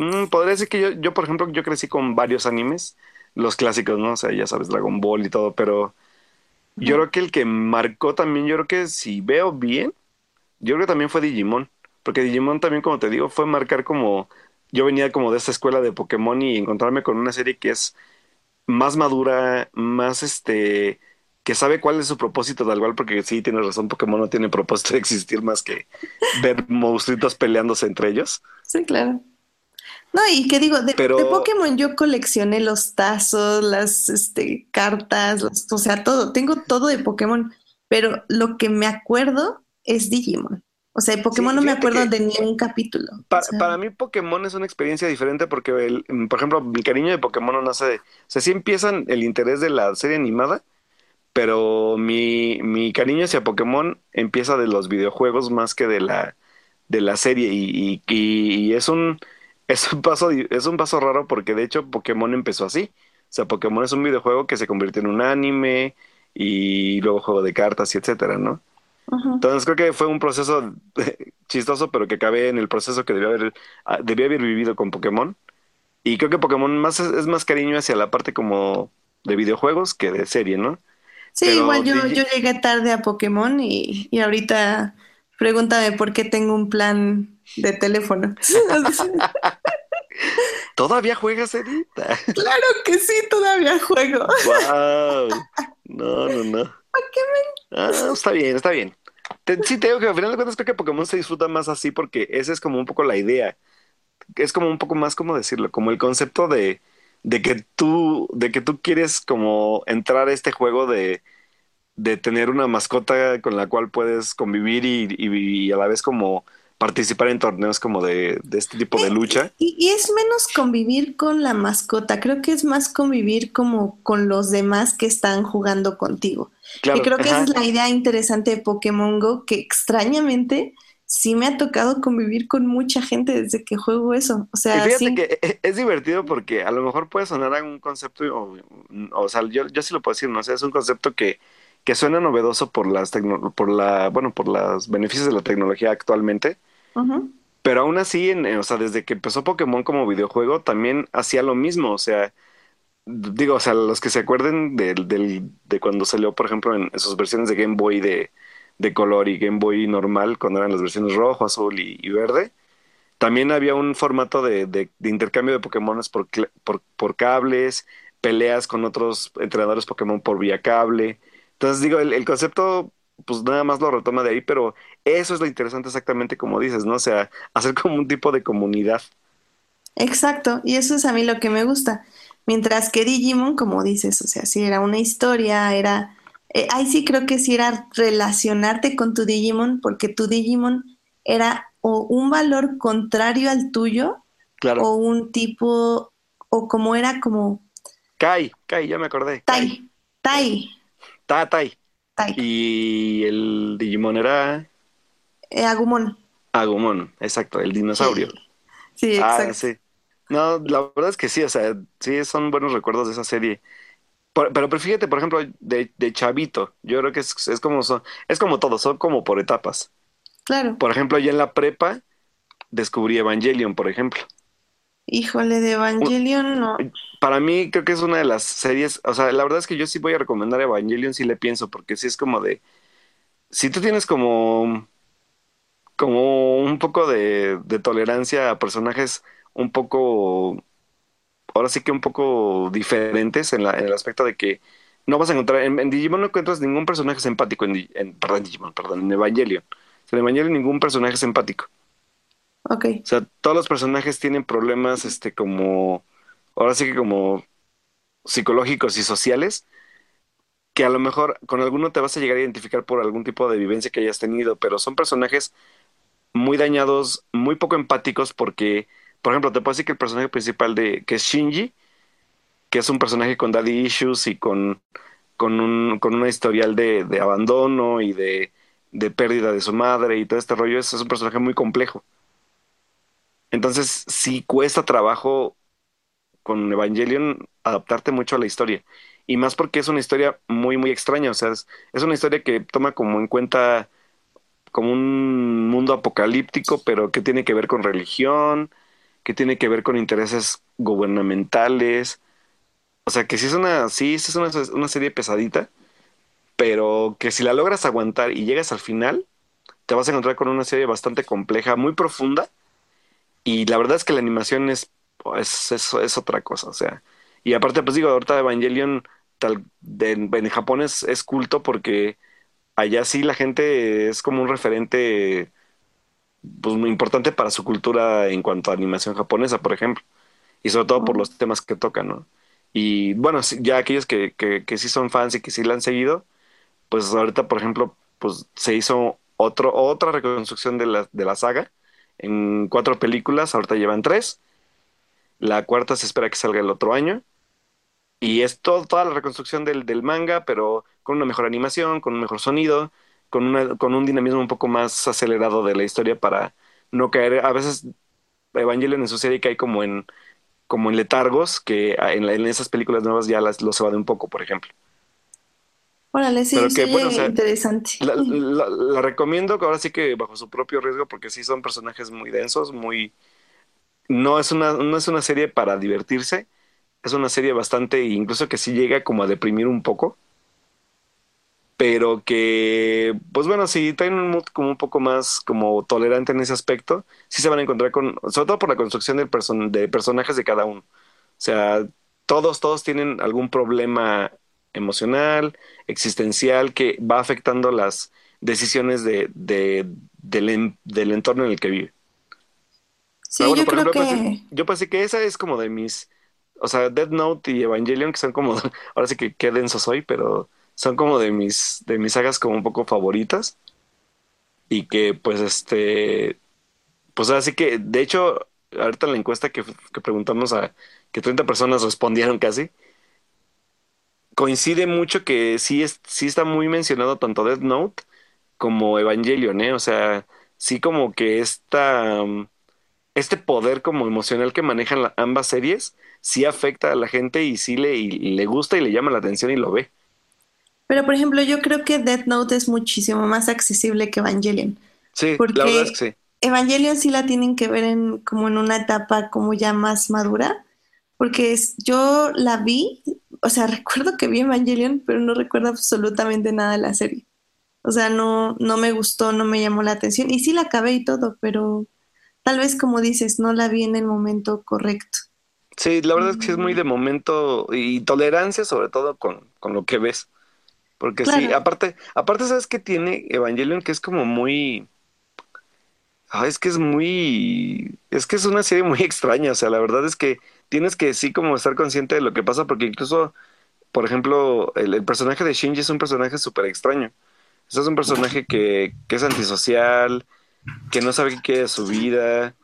mm, podría decir que yo, yo, por ejemplo, yo crecí con varios animes, los clásicos, ¿no? O sea, ya sabes, Dragon Ball y todo, pero yo creo que el que marcó también, yo creo que si veo bien, yo creo que también fue Digimon, porque Digimon también, como te digo, fue marcar como, yo venía como de esta escuela de Pokémon y encontrarme con una serie que es más madura, más este, que sabe cuál es su propósito tal cual, porque sí, tienes razón, Pokémon no tiene propósito de existir más que ver monstruitos peleándose entre ellos. Sí, claro. No, y qué digo, de, Pokémon yo coleccioné los tazos, las este, cartas, los- o sea, todo. Tengo todo de Pokémon, pero lo que me acuerdo es Digimon. O sea, sí, Pokémon no me acuerdo que de ni un capítulo. O sea, para mí Pokémon es una experiencia diferente porque, el- por ejemplo, mi cariño de Pokémon no nace de... O sea, sí empiezan el interés de la serie animada, pero mi, mi cariño hacia Pokémon empieza de los videojuegos más que de la, de la serie y, y- y es un, [LAUGHS] es un paso, es un paso raro porque de hecho Pokémon empezó así. O sea, Pokémon es un videojuego que se convirtió en un anime y luego juego de cartas y etcétera, ¿no? Entonces creo que fue un proceso [LAUGHS] chistoso, pero que acabé en el proceso que debía haber, ah, debía haber vivido con Pokémon. Y creo que Pokémon más es, es más cariño hacia la parte como de videojuegos que de serie, ¿no? Sí, Pero igual yo, yo llegué tarde a Pokémon y, y ahorita pregúntame por qué tengo un plan de teléfono. [LAUGHS] ¿Todavía juegas, Edita? [LAUGHS] Claro que sí, todavía juego. ¡Wow! No, no, no. Qué me... Ah, está bien, está bien. sí, te digo que al final de cuentas creo que Pokémon se disfruta más así porque esa es como un poco la idea. Es como un poco más, como decirlo? Como el concepto de, de que tú, de que tú quieres como entrar a este juego de, de tener una mascota con la cual puedes convivir y, y a la vez como participar en torneos como de, este tipo de lucha. Y, es menos convivir con la mascota, creo que es más convivir como con los demás que están jugando contigo. y creo que esa es la idea interesante de Pokémon Go, que extrañamente sí me ha tocado convivir con mucha gente desde que juego eso. O sea, fíjate que e, e, es divertido porque a lo mejor puede sonar a un concepto, o, sea, yo, yo sí lo puedo decir, no sé, es un concepto que que suena novedoso por las por la bueno por los beneficios de la tecnología actualmente pero aún así, en, o sea, desde que empezó Pokémon como videojuego, también hacía lo mismo. O sea, digo, o sea, los que se acuerden del, de cuando salió, por ejemplo, en sus versiones de Game Boy de, de color y Game Boy normal, cuando eran las versiones rojo, azul y, verde, también había un formato de, de, intercambio de Pokémon por, por, cables, peleas con otros entrenadores Pokémon por vía cable. Entonces, digo, el concepto pues nada más lo retoma de ahí, pero eso es lo interesante exactamente como dices, ¿no? O sea, hacer como un tipo de comunidad. Exacto, y eso es a mí lo que me gusta. Mientras que Digimon, como dices, o sea, si era una historia, era... Eh, ahí sí creo que sí era relacionarte con tu Digimon, porque tu Digimon era o un valor contrario al tuyo, claro. o un tipo, o como era como... Kai, Kai, ya me acordé. Tai, Tai. Ta, tai. Y el Digimon era. Eh, Agumon. Agumon, exacto, el dinosaurio. Sí, ah, exacto. sí. No, la verdad es que sí, o sea, sí son buenos recuerdos de esa serie. pero, pero fíjate, por ejemplo, de, de Chavito, yo creo que es, como son, es como todo, son como por etapas. Claro. Por ejemplo, ya en la prepa descubrí Evangelion, por ejemplo. Híjole, de Evangelion no. Para mí creo que es una de las series, o sea, la verdad es que yo sí voy a recomendar Evangelion si le pienso, porque sí es como de, si tú tienes como, como un poco de, tolerancia a personajes un poco, ahora sí que un poco diferentes en, el aspecto de que no vas a encontrar, en, Digimon no encuentras ningún personaje simpático, en, en, perdón, Digimon, perdón, en Evangelion. En Evangelion ningún personaje simpático. Ok. O sea, todos los personajes tienen problemas, este, como, ahora sí que como psicológicos y sociales, que a lo mejor con alguno te vas a llegar a identificar por algún tipo de vivencia que hayas tenido, pero son personajes muy dañados, muy poco empáticos, porque, por ejemplo, te puedo decir que el personaje principal de, que es Shinji, que es un personaje con daddy issues y con, con, un, con una historial de, de abandono y de, de pérdida de su madre y todo este rollo, es un personaje muy complejo. Entonces, sí cuesta trabajo con Evangelion adaptarte mucho a la historia. Y más porque es una historia muy, muy extraña. O sea, es, una historia que toma como en cuenta como un mundo apocalíptico, pero que tiene que ver con religión, que tiene que ver con intereses gubernamentales. O sea, que sí es una, sí, es una, una serie pesadita, pero que si la logras aguantar y llegas al final, te vas a encontrar con una serie bastante compleja, muy profunda, y la verdad es que la animación es, es, es, otra cosa, o sea. Y aparte, pues digo, ahorita Evangelion tal, en Japón es, es culto porque allá sí la gente es como un referente pues, muy importante para su cultura en cuanto a animación japonesa, por ejemplo. Y sobre todo por los temas que tocan, ¿no? Y bueno, ya aquellos que, que, que, sí son fans y que sí la han seguido, pues ahorita, por ejemplo, pues se hizo otro, otra reconstrucción de la, de la saga en cuatro películas, ahorita llevan tres. La cuarta se espera que salga el otro año. Y es toda la reconstrucción del, del, manga, pero con una mejor animación, con un mejor sonido, con, una, con un dinamismo un poco más acelerado de la historia para no caer. A veces Evangelion en su serie cae como en, como en letargos, que en, en esas películas nuevas ya las, los evade un poco, por ejemplo. Órale, sí, sí interesante. [LAUGHS] La, recomiendo que ahora sí que bajo su propio riesgo, porque sí son personajes muy densos, muy... No es una, no es una serie para divertirse, es una serie bastante, incluso que sí llega como a deprimir un poco. Pero que, pues bueno, si traen un mood como un poco más como tolerante en ese aspecto, sí se van a encontrar con, sobre todo por la construcción del person de personajes de cada uno. O sea, todos, todos tienen algún problema emocional, existencial, que va afectando las decisiones de, de del, del entorno en el que vive. Sí, yo creo que... yo pensé que esa es como de mis, o sea, Dead Note y Evangelion, que son como, [LAUGHS] ahora sí que qué denso soy, pero son como de mis, de mis sagas como un poco favoritas. Y que pues este, pues así que, de hecho, ahorita en la encuesta que, que preguntamos a, que 30 personas respondieron casi, coincide mucho que sí, es, sí está muy mencionado tanto Death Note como Evangelion, ¿eh? O sea, sí como que esta, este poder como emocional que manejan ambas series, sí afecta a la gente y sí le, y le gusta y le llama la atención y lo ve. Pero, por ejemplo, yo creo que Death Note es muchísimo más accesible que Evangelion. Sí, la verdad es que sí. Evangelion sí la tienen que ver en, como en una etapa como ya más madura, porque es, yo la vi, o sea, [LAUGHS] recuerdo que vi Evangelion, pero no recuerdo absolutamente nada de la serie. O sea, no, no me gustó, no me llamó la atención. Y sí la acabé y todo, pero tal vez como dices, no la vi en el momento correcto. Sí, la verdad es que sí es muy de momento y tolerancia sobre todo con, con lo que ves. Porque sí, aparte, aparte, ¿sabes qué tiene Evangelion? Que es como muy. Ah, es que es muy. Es que es una serie muy [LAUGHS] extraña. O sea, la verdad es que tienes que sí como estar consciente de lo que pasa, porque incluso, por ejemplo, el, personaje de Shinji es un personaje súper extraño. es un personaje que, que es antisocial, que no sabe qué quiere de su vida,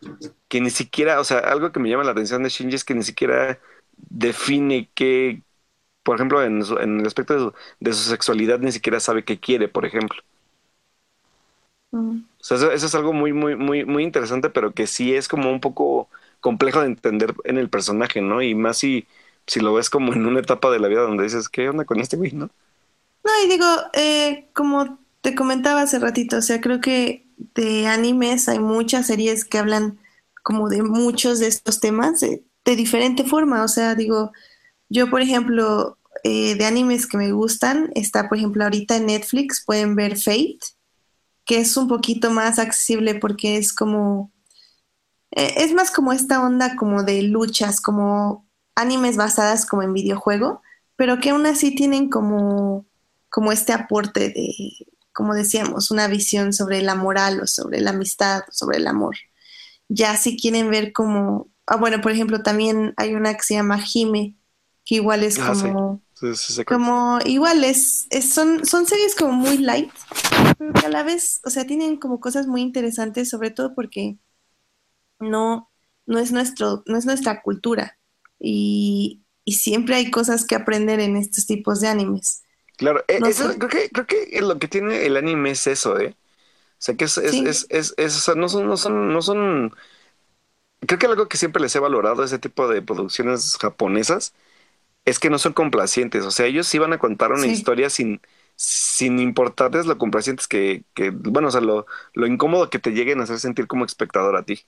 que ni siquiera, o sea, algo que me llama la atención de Shinji es que ni siquiera define qué, por ejemplo, en, el aspecto de su, sexualidad ni siquiera sabe qué quiere, por ejemplo. Mm. O sea, eso, es algo muy, muy, muy, muy interesante, pero que sí es como un poco complejo de entender en el personaje, ¿no? Y más si, si lo ves como en una etapa de la vida donde dices, ¿qué onda con este güey, no? No, y digo, eh, como te comentaba hace ratito, o sea, creo que de animes hay muchas series que hablan como de muchos de estos temas de diferente forma, o sea, digo, yo, por ejemplo, eh, de animes que me gustan, está, por ejemplo, ahorita en Netflix, pueden ver Fate, que es un poquito más accesible porque es como, eh, es más como esta onda como de luchas, como animes basadas como en videojuego, pero que aún así tienen como, como este aporte de, como decíamos, una visión sobre la moral o sobre la amistad, sobre el amor. Ya si quieren ver como, ah, bueno, por ejemplo, también hay una que se llama Hime, que igual es ah, como... como igual es, son, son series como muy light, pero que a la vez, o sea, tienen como cosas muy interesantes, sobre todo porque no, no es nuestro, no es nuestra cultura. Y, siempre hay cosas que aprender en estos tipos de animes. Claro, eh, creo que, creo que lo que tiene el anime es eso, ¿eh? O sea que es, es, es, es, no son, no son, no son, creo que algo que siempre les he valorado ese tipo de producciones japonesas es que no son complacientes. O sea, ellos sí van a contar una historia sin, sin importarles lo complacientes que, que bueno, o sea, lo, lo, incómodo que te lleguen a hacer sentir como espectador a ti.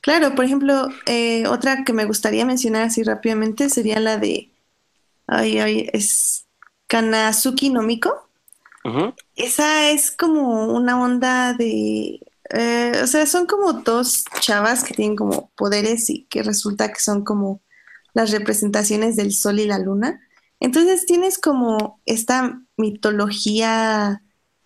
Claro, por ejemplo, eh, otra que me gustaría mencionar así rápidamente sería la de, ay, ay, es Kanazuki no Miko. Esa es como una onda de, eh, o sea, son como dos chavas que tienen como poderes y que resulta que son como las representaciones del sol y la luna. Entonces tienes como esta mitología,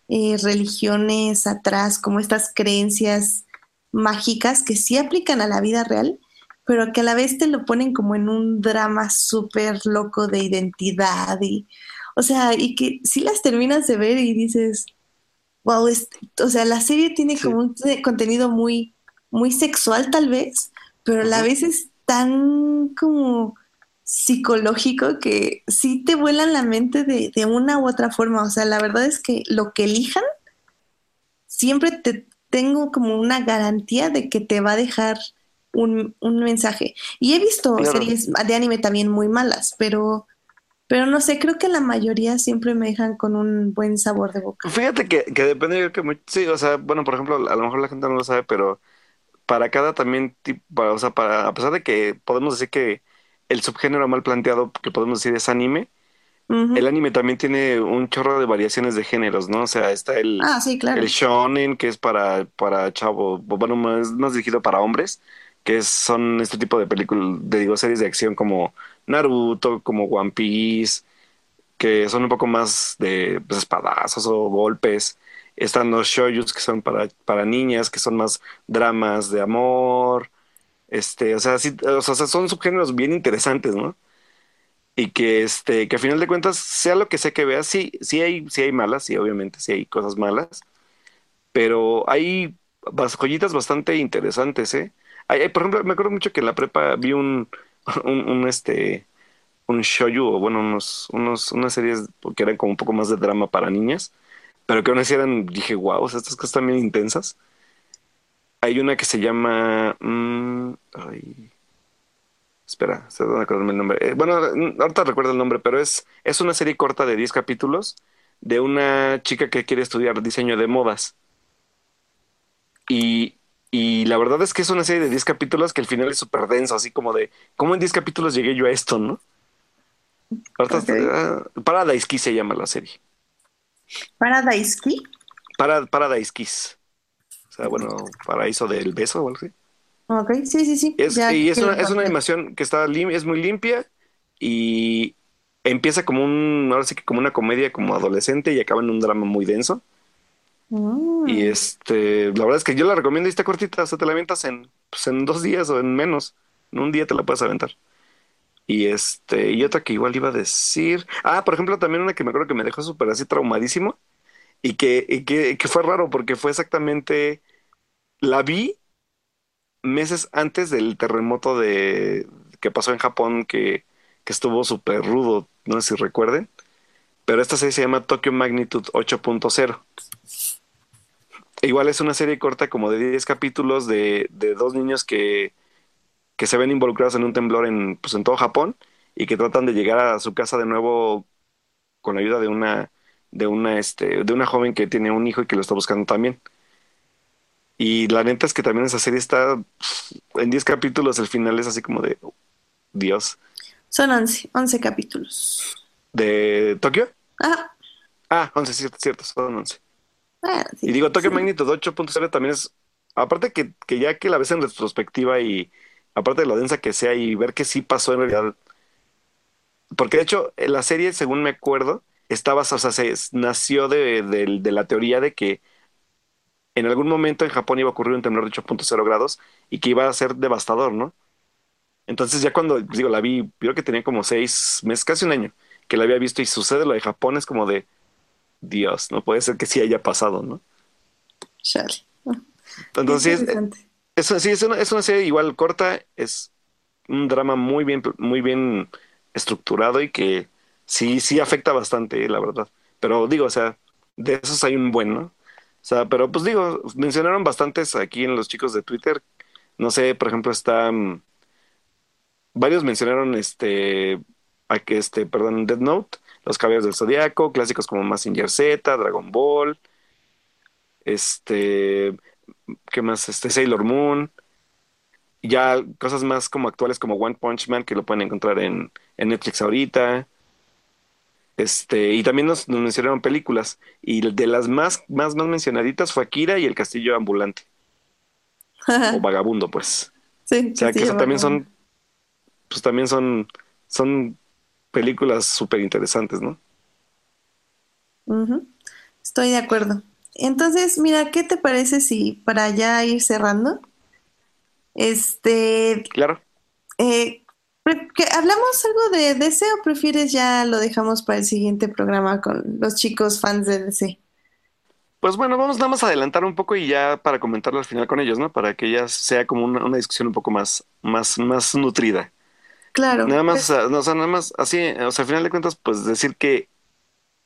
eh, religiones atrás, como estas creencias mágicas que sí aplican a la vida real, pero que a la vez te lo ponen como en un drama súper loco de identidad y, o sea, y que si las terminas de ver y dices, wow, o sea, la serie tiene como un contenido muy, muy sexual tal vez, pero a la vez es tan como psicológico que sí te vuelan la mente de, una u otra forma. O sea, la verdad es que lo que elijan, siempre te tengo como una garantía de que te va a dejar un, mensaje. Y he visto series de anime también muy malas, pero, pero no sé, creo que la mayoría siempre me dejan con un buen sabor de boca. Fíjate que, que depende, yo que sí, o sea, bueno, por ejemplo, a lo mejor la gente no lo sabe, pero para cada también tipo, o sea, para, a pesar de que podemos decir que el subgénero mal planteado que podemos decir es anime, el anime también tiene un chorro de variaciones de géneros, ¿no? O sea, está el, Ah, sí, claro. el shonen, que es para, para chavo, bueno, más, más dirigido para hombres, que son este tipo de películas, de, digo, series de acción como Naruto, como One Piece, que son un poco más de pues, espadazos o golpes. Están los shoujus que son para, para niñas, que son más dramas de amor. Este, o sea, sí, o sea, son subgéneros bien interesantes, ¿no? Y que este, que a final de cuentas, sea lo que sea que veas, sí, sí hay, sí hay malas, sí, obviamente, sí hay cosas malas, pero hay joyitas bastante interesantes, ¿eh? Hay, por ejemplo, me acuerdo mucho que en la prepa vi [LAUGHS] un, un, este, un shoujo, o bueno, unos, unos, unas series que eran como un poco más de drama para niñas, pero que aún así eran, dije, wow, estas cosas también intensas. Hay una que se llama, mm, ay, espera, estoy tratando de acordarme el nombre. Eh, bueno, mm, ahorita recuerdo el nombre, pero es, es una serie corta de 10 capítulos de una chica que quiere estudiar diseño de modas. Y, y la verdad es que es una serie de 10 capítulos que el final es súper denso, así como de, ¿cómo en 10 capítulos llegué yo a esto, no? Ahorita, Ok. ah, Paradise se llama la serie. Paradise Key. Para, Paradise Kiss. O sea, bueno, paraíso del beso o algo así. Ok, sí, sí, sí. Es, ya y es una, es una animación que está lim- es muy limpia y empieza como un, ahora sí que como una comedia como adolescente y acaba en un drama muy denso. Mm. Y este, la verdad es que yo la recomiendo y está cortita, o sea, te la avientas en, pues, en dos días o en menos. En un día te la puedes aventar. Y este, y otra que igual iba a decir. Ah, por ejemplo, también una que me acuerdo que me dejó súper así traumadísimo. Y que, y que, que fue raro porque fue exactamente. La vi meses antes del terremoto de que pasó en Japón, que, que estuvo súper rudo, no sé si recuerden. Pero esta serie se llama Tokyo Magnitude 8.0. Igual es una serie corta como de 10 capítulos de, de dos niños que, que se ven involucrados en un temblor en, pues, en todo Japón y que tratan de llegar a su casa de nuevo con la ayuda de una, de una, este, de una joven que tiene un hijo y que lo está buscando también. Y la neta es que también esa serie está en 10 capítulos, el final es así como de Dios. Son 11, 11 capítulos. ¿De Tokio? Ah, Ah, 11, cierto, cierto, son 11. bueno, sí. Y digo, Tokyo Sí. Magnitude 8.0 también es, aparte que, que ya que la ves en retrospectiva y aparte de lo densa que sea y ver que sí pasó en realidad, porque de hecho la serie, según me acuerdo, estaba, o sea, se nació de, de- de la teoría de que en algún momento en Japón iba a ocurrir un temblor de 8.0 grados y que iba a ser devastador, ¿no? Entonces ya cuando, digo, la vi, creo que tenía como seis meses, casi un año, que la había visto y sucede lo de Japón, es como de, Dios, no puede ser que sí haya pasado, ¿no? Chale. Entonces, Eso sí, es una, es una serie igual corta, es un drama muy bien, muy bien estructurado y que sí, sí afecta bastante, la verdad. Pero digo, o sea, de esos hay un buen, ¿no? O sea, pero pues digo, mencionaron bastantes aquí en los chicos de Twitter. No sé, por ejemplo, está. mm, varios mencionaron este. A que este, perdón, Death Note, Los Caballeros del Zodiaco, clásicos como Mazinger Z, Dragon Ball, este. ¿Qué más? Este, Sailor Moon. Ya cosas más como actuales como One Punch Man, que lo pueden encontrar en, en Netflix ahorita. Este, y también nos, nos mencionaron películas. Y de las más, más, más mencionaditas fue Akira y El Castillo Ambulante. O [LAUGHS] Vagabundo, pues. sí, O sea, que eso también son, pues también son, son películas súper interesantes, ¿no? Estoy de acuerdo. Entonces, mira, ¿qué te parece si para ya ir cerrando, este, Claro. eh, hablamos algo de DC o prefieres ya lo dejamos para el siguiente programa con los chicos fans de DC? Pues bueno, vamos nada más a adelantar un poco y ya para comentarlo al final con ellos, ¿no? Para que ya sea como una, una discusión un poco más, más, más nutrida. Claro, Nada más, pues, o sea, nada más así, o sea, al final de cuentas, pues decir que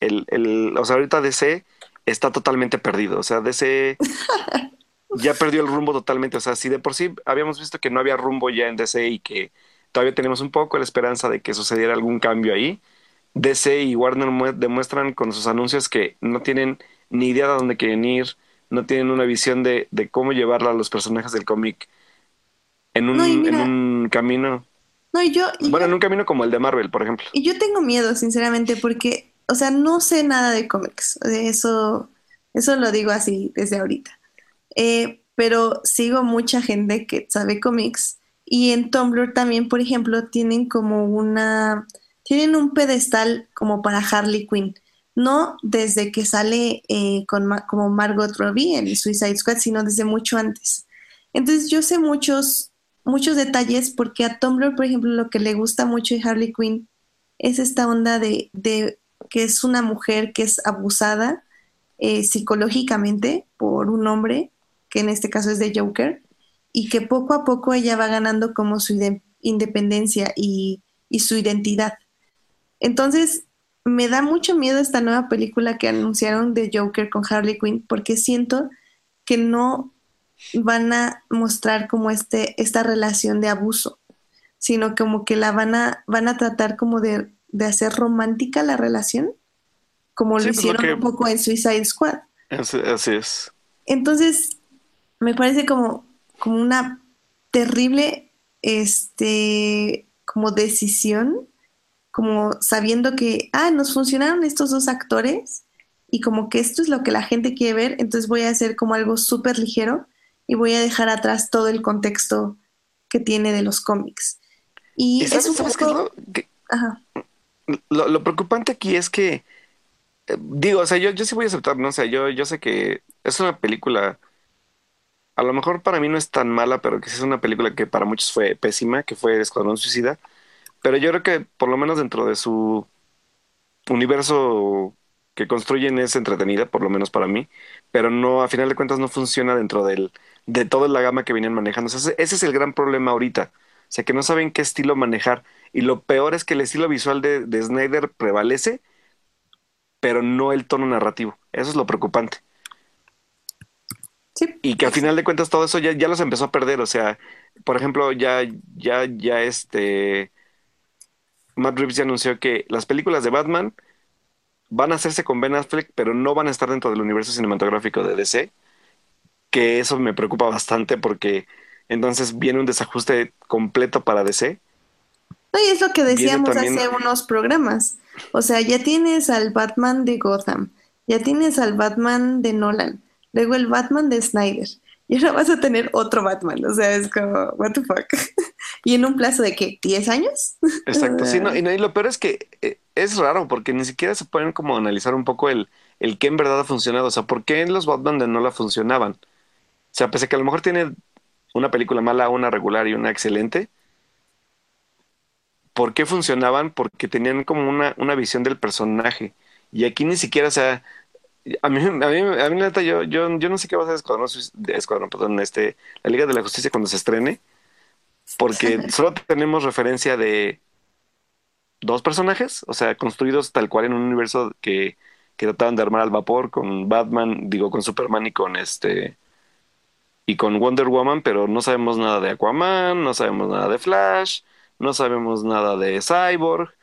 el, el, o sea, ahorita DC está totalmente perdido. O sea, DC [LAUGHS] ya perdió el rumbo totalmente. O sea, si de por sí habíamos visto que no había rumbo ya en DC y que todavía tenemos un poco la esperanza de que sucediera algún cambio ahí, DC y Warner mue- demuestran con sus anuncios que no tienen ni idea de dónde quieren ir, no tienen una visión de, de cómo llevarla a los personajes del cómic en un, No, y en mira- un camino. No, y yo... y Bueno, yo- en un camino como el de Marvel, por ejemplo. Y yo tengo miedo, sinceramente, porque, o sea, no sé nada de cómics. Eso, eso lo digo así desde ahorita. Eh, pero sigo mucha gente que sabe cómics. Y en Tumblr también, por ejemplo, tienen como una, tienen un pedestal como para Harley Quinn. No desde que sale eh, con como Margot Robbie en Suicide Squad, sino desde mucho antes. Entonces yo sé muchos, muchos detalles porque a Tumblr, por ejemplo, lo que le gusta mucho de Harley Quinn es esta onda de, de que es una mujer que es abusada eh, psicológicamente por un hombre, que en este caso es de Joker, y que poco a poco ella va ganando como su independencia y, y su identidad. Entonces, me da mucho miedo esta nueva película que anunciaron de Joker con Harley Quinn, porque siento que no van a mostrar como este, esta relación de abuso, sino como que la van a, van a tratar como de, de hacer romántica la relación, como Sí, lo pues, hicieron un poco en Suicide Squad. Así, es. Entonces, me parece como, como una terrible, este, como decisión, como sabiendo que, ah, nos funcionaron estos dos actores y como que esto es lo que la gente quiere ver, entonces voy a hacer como algo súper ligero y voy a dejar atrás todo el contexto que tiene de los cómics. Y, ¿Y es sabes, un sabes qué es poco... lo, que- Ajá. Lo, preocupante aquí es que, eh, digo, o sea, yo, yo sí voy a aceptar, ¿no? O sea, yo, yo sé que es una película, a lo mejor para mí no es tan mala, pero que sí es una película que para muchos fue pésima, que fue Escuadrón Suicida. Pero yo creo que por lo menos dentro de su universo que construyen es entretenida, por lo menos para mí, pero no, a final de cuentas no funciona dentro del, de toda la gama que venían manejando. Ese es el gran problema ahorita. O sea, que no saben qué estilo manejar. Y lo peor es que el estilo visual de, de Snyder prevalece, pero no el tono narrativo. Eso es lo preocupante. Sí. Y que a final de cuentas todo eso ya, ya los empezó a perder. O sea, por ejemplo, ya, ya, ya este Matt Reeves ya anunció que las películas de Batman van a hacerse con Ben Affleck, pero no van a estar dentro del universo cinematográfico de DC. Que eso me preocupa bastante porque entonces viene un desajuste completo para DC. No, y es lo que decíamos también- hace unos programas. O sea, ya tienes al Batman de Gotham, ya tienes al Batman de Nolan, luego el Batman de Snyder. Y ahora vas a tener otro Batman. O sea, es como, what the fuck. [LAUGHS] y en un plazo de qué, ¿10 años? [LAUGHS] Exacto, sí, no, y, no, y lo peor es que eh, es raro porque ni siquiera se pueden como analizar un poco el, el qué en verdad ha funcionado, o sea, por qué los Batman de Nolan funcionaban. O sea, pese a que a lo mejor tiene una película mala, una regular y una excelente, ¿por qué funcionaban? Porque tenían como una, una visión del personaje. Y aquí ni siquiera, o sea, a mí, a mí, a mí la neta, yo, yo, yo no sé qué va a hacer Escuadrón, Escuadrón, perdón, este, la Liga de la Justicia cuando se estrene, porque [LAUGHS] solo tenemos referencia de dos personajes, o sea, construidos tal cual en un universo que, que trataban de armar al vapor con Batman, digo, con Superman y con este y con Wonder Woman, pero no sabemos nada de Aquaman, no sabemos nada de Flash, no sabemos nada de Cyborg.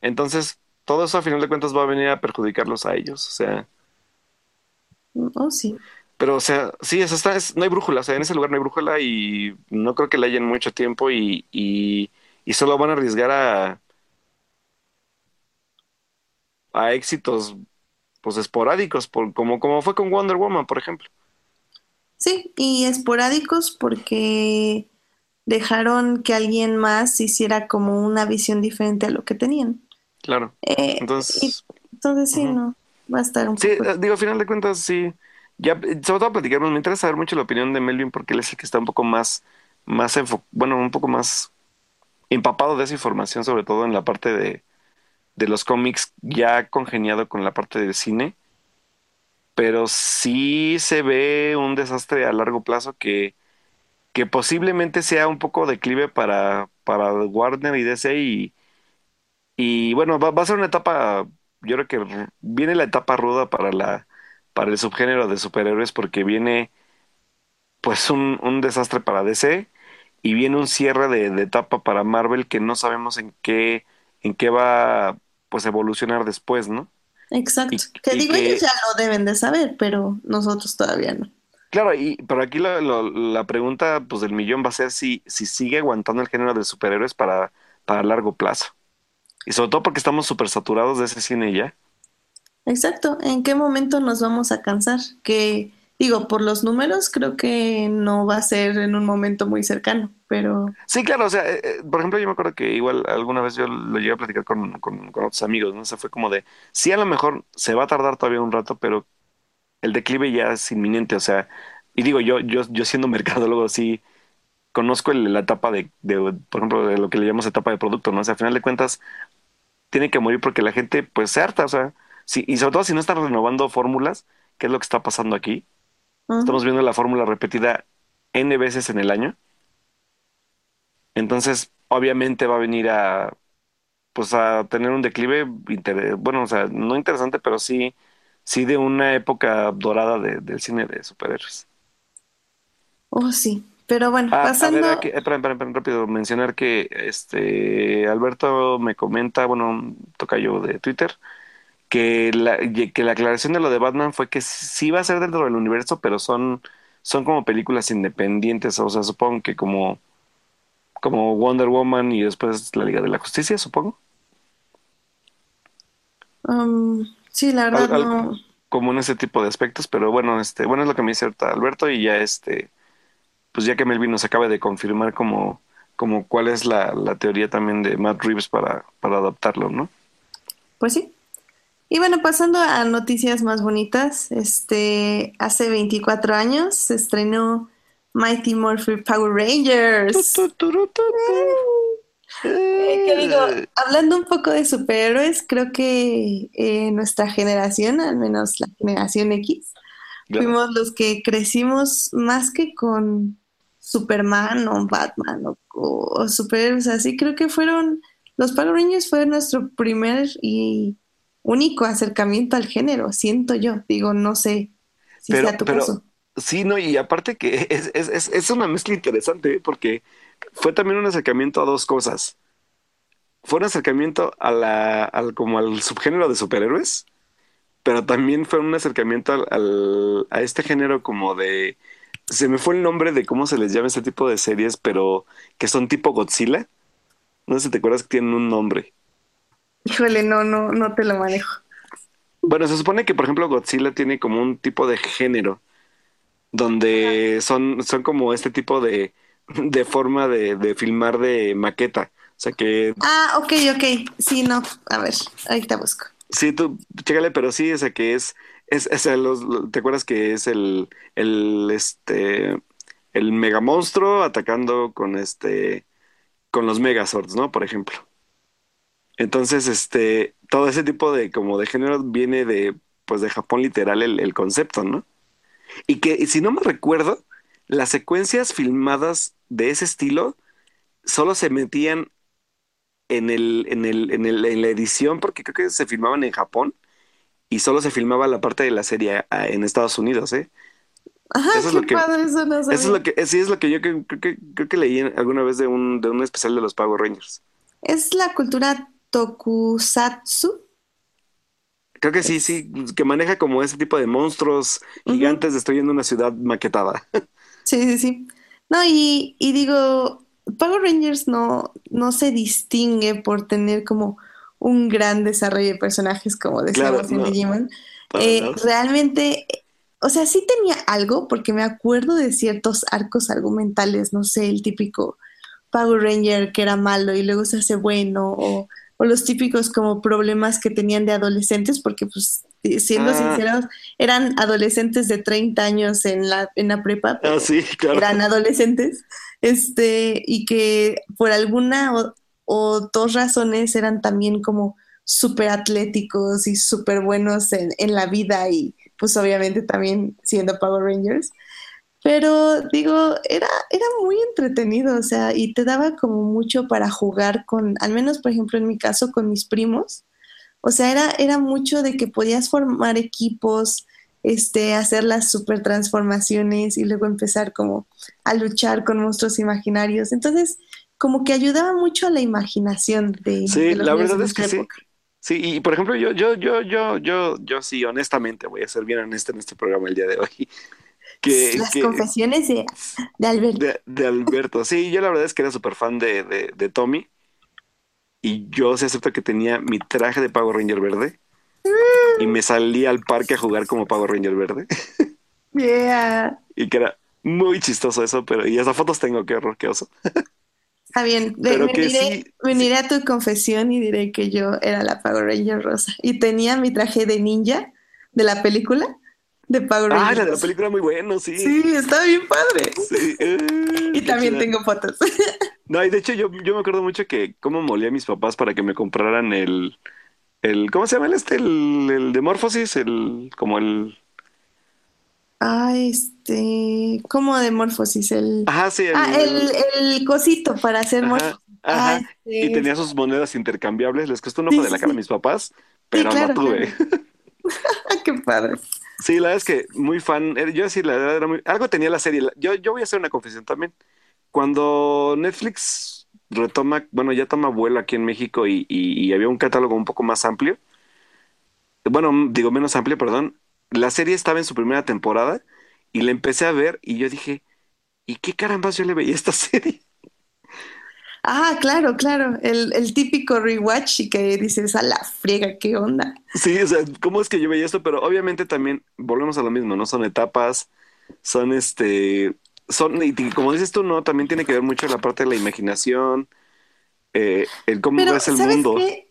Entonces, todo eso a final de cuentas va a venir a perjudicarlos a ellos, o sea, Oh, sí. pero o sea, sí, eso está, es- no hay brújula, o sea, en ese lugar no hay brújula y no creo que le hayan mucho tiempo y, y, y solo van a arriesgar a, a éxitos pues esporádicos, por, como, como fue con Wonder Woman, por ejemplo. Sí, y esporádicos porque dejaron que alguien más hiciera como una visión diferente a lo que tenían. Claro. Eh, y Entonces, entonces sí, no, va a estar un sí, poco... eh, digo, a final de cuentas, sí. Ya, eh, sobre todo platicar, me interesa saber mucho la opinión de Melvin porque él es el que está un poco más, más bueno, un poco más empapado de esa información, sobre todo en la parte de, de los cómics, ya congeniado con la parte del cine. Pero sí se ve un desastre a largo plazo que, que posiblemente sea un poco declive para, para Warner y DC y, y bueno, va, va a ser una etapa, yo creo que viene la etapa ruda para la, para el subgénero de superhéroes porque viene pues un, un desastre para DC y viene un cierre de, de etapa para Marvel que no sabemos en qué, en qué va pues evolucionar después, ¿no? Exacto. y- que y digo, que- ellos ya lo deben de saber, pero nosotros todavía no. Claro, y pero aquí la, lo- la pregunta pues del millón va a ser si, si sigue aguantando el género de superhéroes para para largo plazo. Y sobre todo porque estamos súper saturados de ese cine ya. Exacto. ¿En qué momento nos vamos a cansar? Que digo, por los números creo que no va a ser en un momento muy cercano, pero... Sí, claro, o sea, eh, eh, por ejemplo, yo me acuerdo que igual alguna vez yo lo llegué a platicar con, con, con otros amigos, ¿no? O sea, fue como de, sí, a lo mejor se va a tardar todavía un rato, pero el declive ya es inminente, o sea, y digo, yo, yo, yo siendo [LAUGHS] mercadólogo, sí conozco el- la etapa de, de, por ejemplo, de lo que le llamamos etapa de producto, ¿no? O sea, al final de cuentas, tiene que morir porque la gente, pues, se harta, o sea, sí, y sobre todo si no están renovando fórmulas, ¿qué es lo que está pasando aquí? Estamos viendo la fórmula repetida N veces en el año, entonces, obviamente va a venir a, pues, a tener un declive, bueno, o sea, no interesante, pero sí, sí de una época dorada de- del cine de superhéroes. Oh, sí. Pero bueno, Ah, a ver, pasando... aquí, eh, espera, espera, espera, rápido, mencionar que este Alberto me comenta, bueno, toca yo de Twitter, que la, que la aclaración de lo de Batman fue que sí va a ser dentro del universo, pero son, son como películas independientes, o sea, supongo que como, como Wonder Woman y después la Liga de la Justicia, supongo. um, sí, la verdad Al- no... como en ese tipo de aspectos, pero bueno, este, bueno, es lo que me dice ahorita Alberto y ya este, pues ya que Melvin nos acaba de confirmar como, como cuál es la, la teoría también de Matt Reeves para, para adaptarlo, ¿no? Pues sí. Y bueno, pasando a noticias más bonitas, este, hace 24 años se estrenó Mighty Morphin Power Rangers. Eh, que digo, hablando un poco de superhéroes, creo que eh, nuestra generación, al menos la generación X, Claro. fuimos los que crecimos más que con Superman o Batman o, o superhéroes así. Creo que fueron, los Power Rangers fue nuestro primer y único acercamiento al género, siento yo. Digo, no sé si Pero, sea tu pero, caso. sí, no, y aparte que [LAUGHS] es, es, es, es una mezcla interesante, ¿eh? porque fue también un acercamiento a dos cosas. Fue un acercamiento a la, al, como al subgénero de superhéroes, pero también fue un acercamiento al, al- a este género como de, se me fue el nombre de cómo se les llama este tipo de series, pero que son tipo Godzilla. No sé si te acuerdas que tienen un nombre. Híjole, no, no, no te lo manejo. Bueno, se supone que, por ejemplo, Godzilla tiene como un tipo de género donde son, son como este tipo de, de forma de, de filmar de maqueta. O sea que Ah, ok, ok. Sí, no. A ver, ahorita busco. sí, tú, chécale, pero sí, o sea que es, es, sea, los, lo- ¿te acuerdas que es el, el, este, el mega monstruo atacando con este, con los Megazords, ¿no? Por ejemplo. Entonces, este, todo ese tipo de, como de género viene de, pues de Japón literal el, el concepto, ¿no? Y que, y si no me recuerdo, las secuencias filmadas de ese estilo solo se metían en el, en el, en el, en la edición, porque creo que se filmaban en Japón y solo se filmaba la parte de la serie ah, en Estados Unidos, ¿eh? Ajá, Eso es qué lo que- padre, eso no Eso es sabía. lo que, sí es lo que yo creo, creo que, creo que leí alguna vez de un, de un especial de los Power Rangers. Es la cultura tokusatsu. Creo que sí, sí, que maneja como ese tipo de monstruos gigantes destruyendo una ciudad maquetada. [LAUGHS] Sí, sí, sí. No, y, y digo, Power Rangers no, no se distingue por tener como un gran desarrollo de personajes, como Claro, decíamos en no. Digimon. Eh, realmente, o sea, sí tenía algo, porque me acuerdo de ciertos arcos argumentales, no sé, el típico Power Ranger que era malo y luego se hace bueno, o, o los típicos como problemas que tenían de adolescentes, porque pues, siendo Ah. sinceros, eran adolescentes de 30 años en la, en la prepa, Ah, sí, claro. eran adolescentes, este, y que por alguna o, o dos razones eran también como súper atléticos y súper buenos en, en la vida y pues obviamente también siendo Power Rangers. Pero digo, era, era muy entretenido, o sea, y te daba como mucho para jugar con, al menos por ejemplo en mi caso, con mis primos. O sea, era, era mucho de que podías formar equipos, este, hacer las super transformaciones y luego empezar como a luchar con monstruos imaginarios. Entonces, como que ayudaba mucho a la imaginación de, Sí, de los la verdad es que sí. Sí, y por ejemplo, yo, yo, yo, yo, yo, yo sí, honestamente, voy a ser bien honesto en este programa el día de hoy. [LAUGHS] Que, Las que confesiones de, de Alberto. de, de Alberto. Sí, yo la verdad es que era súper fan de, de, de Tommy. Y yo se acepto que tenía mi traje de Power Ranger verde y me salí al parque a jugar como Power Ranger verde. [LAUGHS] Yeah. y que era muy chistoso eso, pero y esas fotos tengo, qué horror, qué oso. Está bien, Pero que veniré, sí- veniré a tu confesión y diré que yo era la Power Ranger rosa. Y tenía mi traje de ninja de la película de Power Ranger. Ah, la de la película muy bueno, sí. Sí, está bien padre. Sí, eh, Y también chida. tengo fotos. [LAUGHS] No, y de hecho yo, yo me acuerdo mucho que cómo molía a mis papás para que me compraran el, el ¿cómo se llama el este? El, el de Morphosis, el, como el, Ah, este, ¿cómo de morfosis? El, ajá, sí, el, ah, el, el cosito para hacer ajá, morfosis. ajá. Ah, Y este, tenía sus monedas intercambiables, les costó un ojo Sí, de la sí, cara a sí. mis papás, pero claro, la tuve. ah, [LAUGHS] [LAUGHS] qué padre. Sí, la verdad es que muy fan, era- yo sí, la verdad era muy, algo tenía la serie, yo, yo voy a hacer una confesión también. Cuando Netflix retoma, bueno, ya toma vuelo aquí en México y, y- y había un catálogo un poco más amplio, bueno, digo menos amplio, perdón, la serie estaba en su primera temporada y la empecé a ver y yo dije, ¿y qué carambas yo le veía esta [LAUGHS] serie? Ah, claro, claro. El, el típico rewatch y que dices, a la friega, ¿qué onda? Sí, o sea, ¿cómo es que yo veía esto? Pero obviamente también volvemos a lo mismo, ¿no? Son etapas, son este, son, y como dices tú, ¿no? También tiene que ver mucho la parte de la imaginación, eh, el cómo Pero, ves el ¿sabes mundo. qué?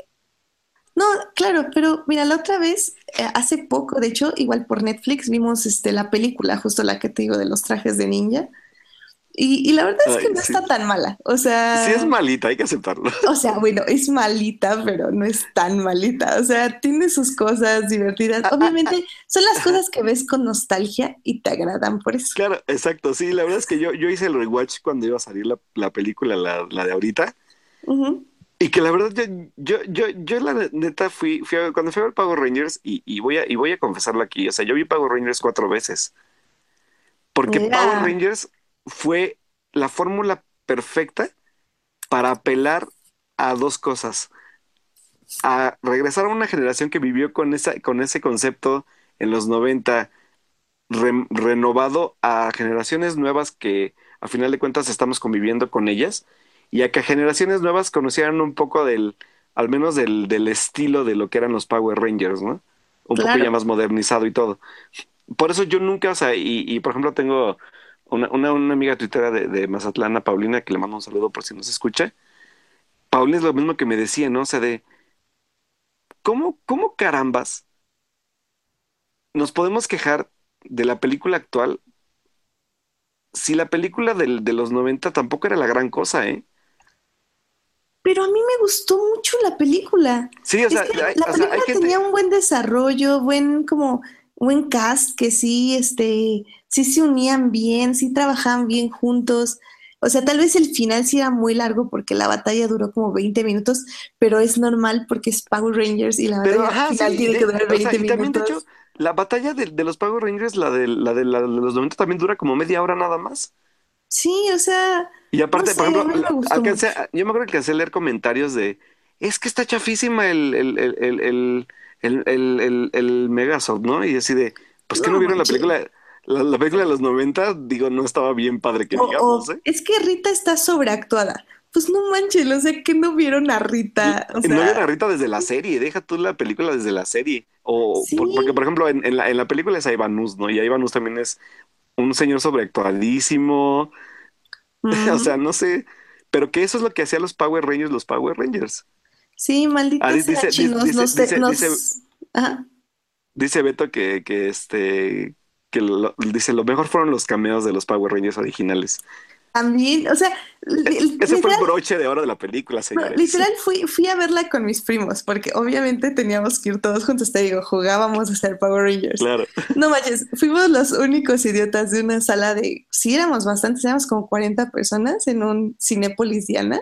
No, claro, pero mira, la otra vez, eh, hace poco, de hecho, igual por Netflix, vimos este, la película, justo la que te digo de los trajes de ninja. Y, y la verdad es que Ay, no sí. está tan mala. O sea, Sí es malita, hay que aceptarlo. [LAUGHS] o sea, bueno, es malita, pero no es tan malita. O sea, tiene sus cosas divertidas. Obviamente, son las cosas que ves con nostalgia y te agradan por eso. Claro, exacto, sí, la verdad es que yo, yo hice el rewatch cuando iba a salir la, la película, la, la de ahorita, y que la verdad yo, yo, yo, yo la neta fui, fui a- cuando fui a ver Power Rangers, y, y voy a, y voy a confesarlo aquí, o sea, yo vi Power Rangers cuatro veces, porque Mira. Power Rangers fue la fórmula perfecta para apelar a dos cosas, a regresar a una generación que vivió con esa, con ese concepto en los 90 re- renovado a generaciones nuevas que a final de cuentas estamos conviviendo con ellas y a que generaciones nuevas conocieran un poco del, al menos del, del estilo de lo que eran los Power Rangers, ¿no? Un poco ya más modernizado y todo. Por eso yo nunca, o sea, y, y por ejemplo tengo una, una, una amiga tuitera de, de Mazatlán, a Paulina, que le mando un saludo por si nos escucha. Paulina es lo mismo que me decía, ¿no? O sea, de ¿cómo, cómo carambas nos podemos quejar de la película actual si la película del- de los 90 tampoco era la gran cosa, ¿eh? Pero a mí me gustó mucho la película. Sí, o Es sea, que hay, la o sea, hay película gente... tenía un buen desarrollo, buen como buen cast, que sí, este, sí se unían bien, sí trabajaban bien juntos. O sea, tal vez el final sí era muy largo porque la batalla duró como 20 minutos, pero es normal porque es Power Rangers y la batalla ajá, final sí, tiene de- que durar o sea, 20 y también, de minutos. hecho, la batalla de, de los Power Rangers, la de, la de, la de los 90 también dura como media hora nada más. Sí, o sea, Y aparte, No por ejemplo, me la- alcancé yo me acuerdo que alcancé a leer comentarios de, es que está chafísima el, el, el, el, el, el, el, el- el Megazord, ¿no? Y así de, pues que no, No vieron la manches. película, la, la película de los 90, digo, no estaba bien padre que digamos, ¿eh? es que Rita está sobreactuada. Pues no manches, o sea, que no vieron a Rita. O no vieron a Rita desde la serie, deja tú la película desde la serie. O Sí. por- porque, por ejemplo, en, en la, en la película es Ivanus, ¿no? Y Ivanus también es un señor sobreactuadísimo. [LAUGHS] O sea, no sé. Pero que eso es lo que hacían los Power Rangers, los Power Rangers. sí, malditos Ah, dice- sea, dice- chinos, dice- nos, dice- nos- dice- ajá. Dice Beto que, que este que lo, dice lo mejor fueron los cameos de los Power Rangers originales. También, o sea, li- Ese fue el broche de oro de la película, señores. literal fui, fui a verla con mis primos, porque obviamente teníamos que ir todos juntos, te digo, jugábamos a ser Power Rangers. Claro. No manches, fuimos los únicos idiotas de una sala de, sí éramos bastantes, éramos como 40 personas en un Cinépolis Diana.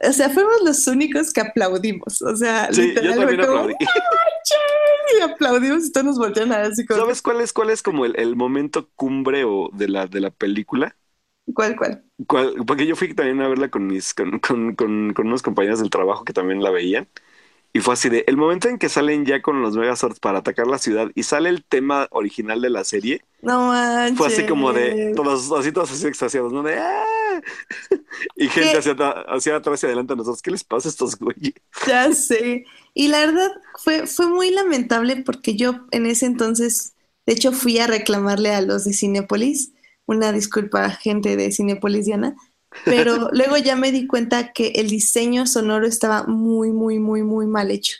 O sea, fuimos los únicos que aplaudimos, o sea, Sí, yo literal también como, aplaudí. y aplaudimos y todos nos voltean a ver así como, ¿Sabes cuál es, cuál es como el, el momento cumbre o de la, de la película? ¿cuál, cuál? ¿Cuál? Porque yo fui también a verla con mis, con, con, con, con unos compañeros del trabajo que también la veían. Y fue así de, el momento en que salen ya con los Megazords para atacar la ciudad y sale el tema original de la serie, No manches. fue así como de, todos así, todos así extasiados, ¿no? De, ¡ah! Y gente hacia, hacia atrás y adelante a nosotros, ¿qué les pasa a estos güeyes? Ya sé. Y la verdad fue, fue muy lamentable porque yo en ese entonces, de hecho, fui a reclamarle a los de Cinépolis, una disculpa, gente de Cinépolis Diana, pero luego ya me di cuenta que el diseño sonoro estaba muy, muy, muy, muy mal hecho.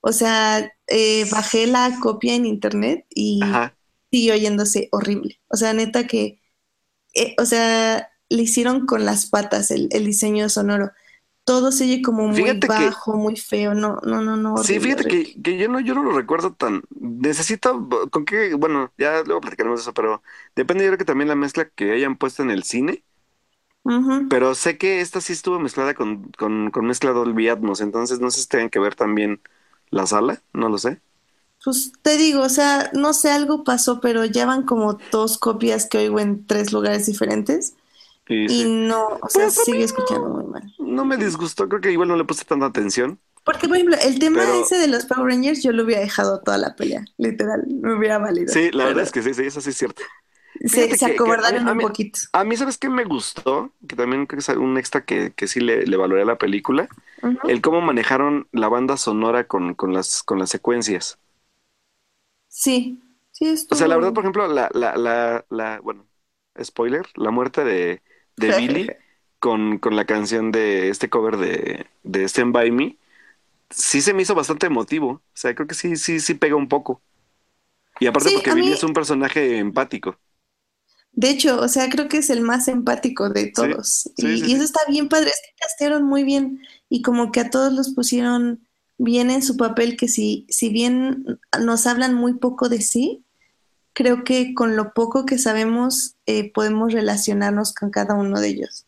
O sea, eh, bajé la copia en internet y Ajá. sigue oyéndose horrible. O sea, neta que, eh, o sea, le hicieron con las patas el, el diseño sonoro. Todo se oye como muy Fíjate que- bajo, muy feo. No, no, no, no. Sí, fíjate horrible. que, que yo no, yo no lo recuerdo tan. Necesito, con qué, bueno, ya luego platicaremos de eso, pero depende, yo creo que también la mezcla que hayan puesto en el cine, Pero sé que esta sí estuvo mezclada con, con, con mezcla Dolby Atmos, entonces no sé si tengan que ver también la sala, no lo sé. Pues te digo, o sea, no sé, algo pasó, pero ya van como dos copias que oigo en tres lugares diferentes Y y sí, no, o sea, Pues, sigue no. escuchando muy mal. no me disgustó, creo que igual no le puse tanta atención. Porque, por ejemplo, el tema Pero- ese de los Power Rangers yo lo hubiera dejado toda la pelea, literal, me hubiera valido. Sí, la verdad es que sí, sí, eso sí es cierto. Se, se acobardaron un mí- poquito. A mí, ¿sabes qué me gustó? Que también creo que es un extra que, que sí le, le valoré a la película. El cómo manejaron la banda sonora con, con las, con las secuencias. Sí, sí, O estuvo. sea, la verdad, por ejemplo, la, la, la, la, bueno, spoiler, la muerte de, de Billy [LAUGHS] con, con la canción de este cover de, de Stand By Me, sí se me hizo bastante emotivo. O sea, creo que sí, sí, sí pega un poco. Y aparte Sí, porque Billy mí- es un personaje empático. De hecho, o sea, creo que es el más empático de todos. sí, y, sí, y sí. eso está bien padre, es que castearon muy bien y como que a todos los pusieron bien en su papel, que si, si bien nos hablan muy poco de sí, creo que con lo poco que sabemos eh, podemos relacionarnos con cada uno de ellos.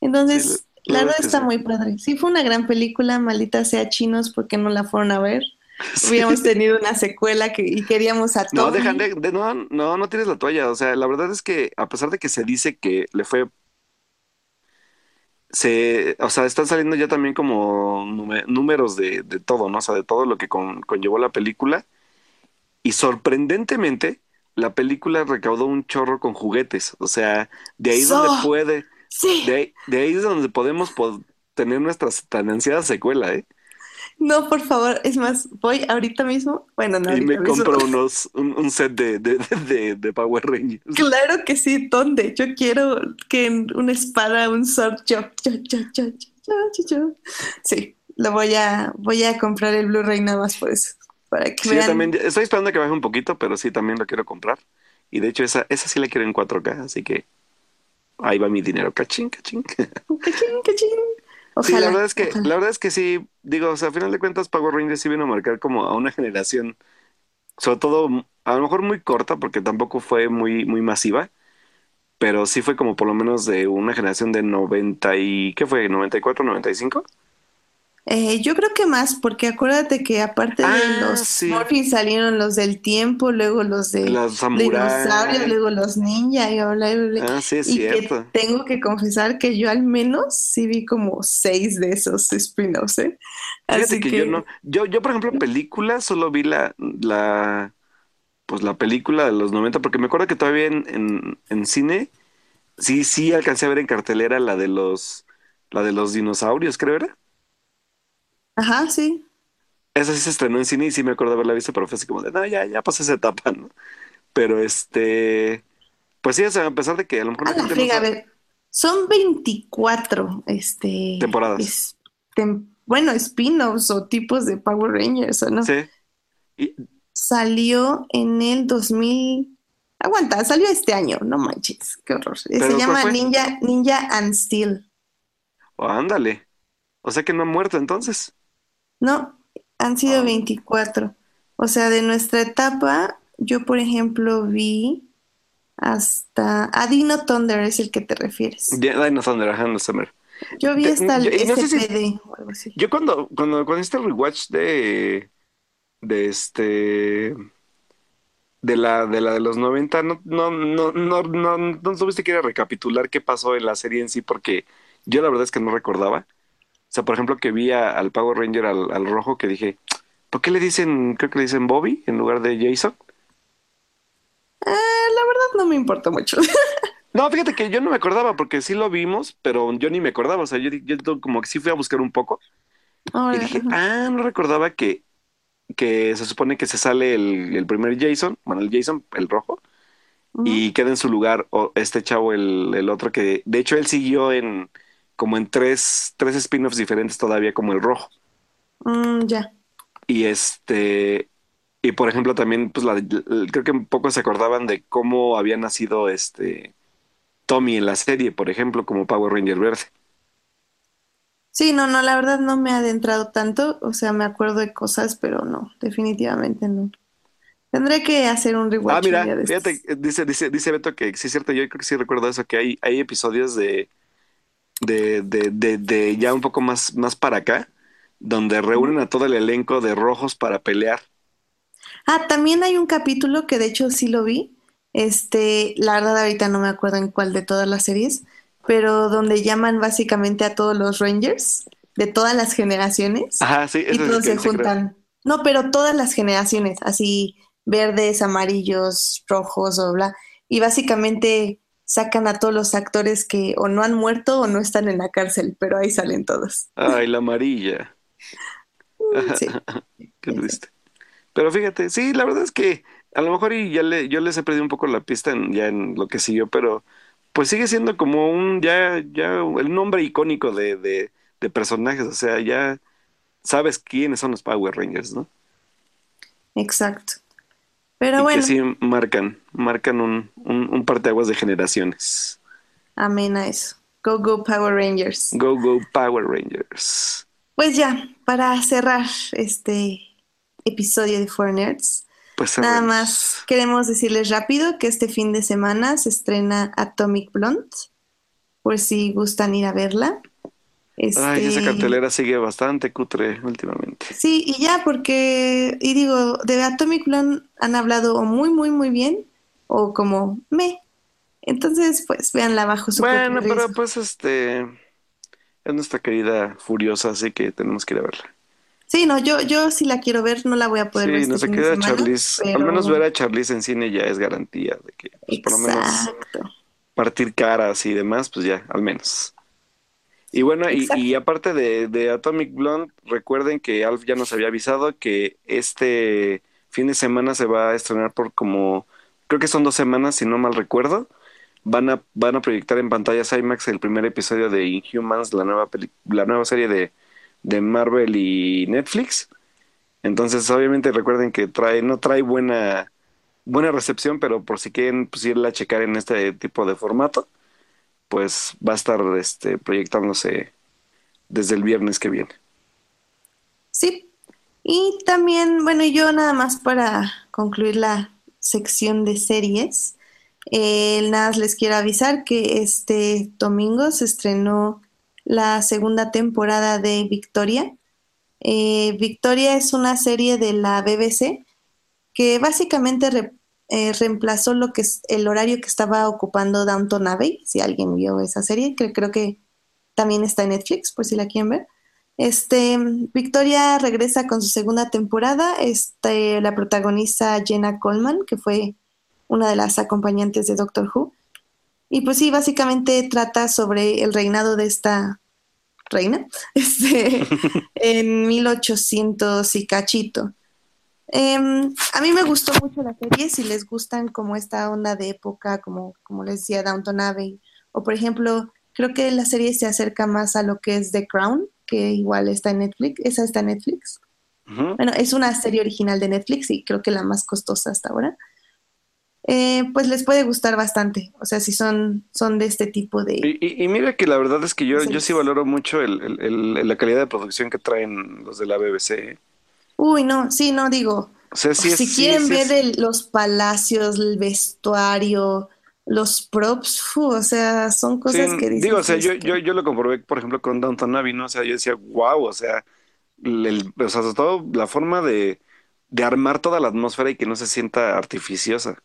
Entonces, Sí, la verdad está muy padre. Sí, fue una gran película, maldita sea chinos, porque no la fueron a ver. [LAUGHS] Hubiéramos tenido una secuela que, y queríamos a No, Tommy. dejan de, de- no, no, no tienes la toalla. O sea, la verdad es que a pesar de que se dice que le fue, se, o sea, están saliendo ya también como números de, de todo, ¿no? O sea, de todo lo que con- conllevó la película. Y sorprendentemente, la película recaudó un chorro con juguetes. O sea, de ahí es donde puede, Sí. de ahí, de ahí es donde podemos po- tener nuestra tan ansiada secuela, ¿eh? No, por favor, es más, voy ahorita mismo. Bueno, no. Y me compro unos, un, set de, de, de, de, Power Rangers. Claro que sí, ¿dónde? Yo quiero que una espada, un sword, yo, yo, yo, yo, yo, yo, yo. Sí, lo voy a, voy a comprar el Blu-ray nada más por eso. Para sí, también estoy esperando que baje un poquito, pero sí, también lo quiero comprar. Y de hecho, esa, esa sí la quiero en 4K, así que ahí va mi dinero. Cachín, cachín. Cachín, cachín. Sí, la verdad es que, ojalá. la verdad es que sí, digo, o sea, a final de cuentas, Power Rangers sí vino a marcar como a una generación, sobre todo, a lo mejor muy corta, porque tampoco fue muy, muy masiva, pero sí fue como por lo menos de una generación de 90 y, ¿qué fue? ¿94, 95? Eh, yo creo que más, porque acuérdate que aparte de Ah, los sí. Morphins salieron los del tiempo, luego los de Los dinosaurios, luego los ninja y bla, bla, bla. Ah, sí, es Y que tengo que confesar que yo al menos sí vi como seis de esos spin-offs, ¿eh? Así que, yo no, yo, yo por ejemplo, película, solo vi la, la, pues la película de los 90, porque me acuerdo que todavía en, en, en cine, sí, sí alcancé a ver en cartelera la de los, la de los dinosaurios, creo era. Ajá, sí. Esa sí se estrenó en cine y sí me acuerdo haberla visto, pero fue así como de, no, ya, ya pasé esa etapa, ¿no? Pero este, pues sí, o sea, a pesar de que a lo mejor A la gente no friga, a ver, son 24, este... Temporadas. es- tem- bueno, spin-offs o tipos de Power Rangers, ¿o no? Sí. Y, Salió en el 2000... Aguanta, salió este año, no manches, qué horror. Se ¿Pero cuál llama? Ninja, Ninja and Steel. oh, ándale. O sea que no ha muerto entonces. No, han sido Ah. 24. O sea, de nuestra etapa, yo por ejemplo vi hasta... A Dino Thunder es el que te refieres. Dino Thunder, ajá, no sé, mero. Yo vi hasta el yo- no sé si- SPD o algo así. Yo cuando, cuando, cuando hiciste el rewatch de, de este, de la, de la de los 90, no, no, no, no, no, no tuviste que ir a recapitular qué pasó en la serie en sí, porque yo la verdad es que no recordaba. Sea, por ejemplo, que vi a- al Power Ranger al, al rojo que dije, ¿por qué le dicen, creo que le dicen Bobby en lugar de Jason? Ah, la verdad no me importa mucho. [LAUGHS] No, fíjate que yo no me acordaba porque sí lo vimos, pero yo ni me acordaba. O sea, yo, yo como que sí fui a buscar un poco y dije, ah, no recordaba que, que se supone que se sale el, el primer Jason, bueno, el Jason, el rojo, y queda en su lugar o este chavo, el, el otro que, de hecho, él siguió en como en tres, tres spin-offs diferentes todavía como el rojo. Mm, ya. Y este, y por ejemplo también, pues la, creo que un poco se acordaban de cómo había nacido este Tommy en la serie, por ejemplo, como Power Ranger verde. Sí, no, no, la verdad no me he adentrado tanto, o sea, me acuerdo de cosas, pero no, definitivamente no. Tendré que hacer un Ah, rewatch un mira, fíjate, eh, dice, dice, dice Beto que sí es cierto, yo creo que sí recuerdo eso, que hay, hay episodios de, de, de, de, de ya un poco más, más para acá, donde reúnen a todo el elenco de rojos para pelear. Ah, también hay un capítulo que de hecho sí lo vi. Este, la verdad ahorita no me acuerdo en cuál de todas las series, pero donde llaman básicamente a todos los Rangers de todas las generaciones Ajá, sí, y ese es el todos se creo. juntan. No, pero todas las generaciones, así verdes, amarillos, rojos o bla. Y básicamente sacan a todos los actores que o no han muerto o no están en la cárcel, pero ahí salen todos. Ay, la amarilla. [LAUGHS] Sí, [LAUGHS] Qué triste. Pero fíjate, sí, la verdad es que a lo mejor y ya le, yo les he perdido un poco la pista en, ya en lo que siguió, pero pues sigue siendo como un, ya, ya el nombre icónico de, de, de personajes, o sea, ya sabes quiénes son los Power Rangers, ¿no? Exacto. Pero Y que sí marcan, marcan un, un, un parteaguas de generaciones. amén a eso. Go, go Power Rangers. Go, go, Power Rangers. Pues ya, para cerrar este episodio de Four Nerds, Pues nada más queremos decirles rápido que este fin de semana se estrena Atomic Blonde, por si gustan ir a verla. Ay, esa Este, cartelera sigue bastante cutre últimamente. sí, y ya, porque, y digo, de Atomic Blonde han hablado o muy, muy, muy bien, o como me. Entonces, pues véanla bajo su Bueno, pero riesgo. pues este es nuestra querida Furiosa, así que tenemos que ir a verla. Sí, no, yo, yo sí la quiero ver, no la voy a poder ver Sí, este semana, Charlize, al menos ver a Charlize en cine ya es garantía de que pues por lo menos partir caras y demás, pues ya, al menos. Y bueno, y, y aparte de, de Atomic Blonde, recuerden que Alf ya nos había avisado que este fin de semana se va a estrenar por como, creo que son dos semanas, si no mal recuerdo. Van a, van a proyectar en pantallas IMAX el primer episodio de Inhumans, la nueva peli- la nueva serie de, de Marvel y Netflix. Entonces, obviamente recuerden que trae, no trae buena, buena recepción, pero por si quieren pues, irla a checar en este tipo de formato, pues va a estar este, proyectándose desde el viernes que viene. Sí. Y también, bueno, yo nada más para concluir la sección de series, eh, nada más les quiero avisar que este domingo se estrenó la segunda temporada de Victoria. Eh, Victoria es una serie de la BBC que básicamente eh, reemplazó lo que es el horario que estaba ocupando Downton Abbey, si alguien vio esa serie, que creo que también está en Netflix, por si la quieren ver. Este, Victoria regresa con su segunda temporada. Este, la protagoniza Jenna Coleman, que fue una de las acompañantes de Doctor Who. Y pues sí, básicamente trata sobre el reinado de esta reina [LAUGHS] este, [LAUGHS] en 1800 y cachito. Em, a mí me gustó mucho la serie, si les gustan como esta onda de época, como, como les decía, Downton Abbey, o por ejemplo, creo que la serie se acerca más a lo que es The Crown, que igual está en Netflix, esa está en Netflix. Bueno, es una serie original de Netflix y creo que la más costosa hasta ahora. Eh, pues les puede gustar bastante, o sea, si son, son de este tipo de Y, y- y mira que la verdad es que yo, yo sí valoro mucho el, el- el- la calidad de producción que traen los de la BBC. Uy, no, sí, no digo, O sea, sí es, si sí, quieren sí ver el- los palacios, el vestuario, los props, fu, o sea, son sí, cosas que digo, o sea, yo, yo, yo lo comprobé, por ejemplo, con Downton Abbey, ¿no? O sea, yo decía, wow, o sea, el, el- o sea, sobre todo la forma de, de armar toda la atmósfera y que no se sienta artificiosa.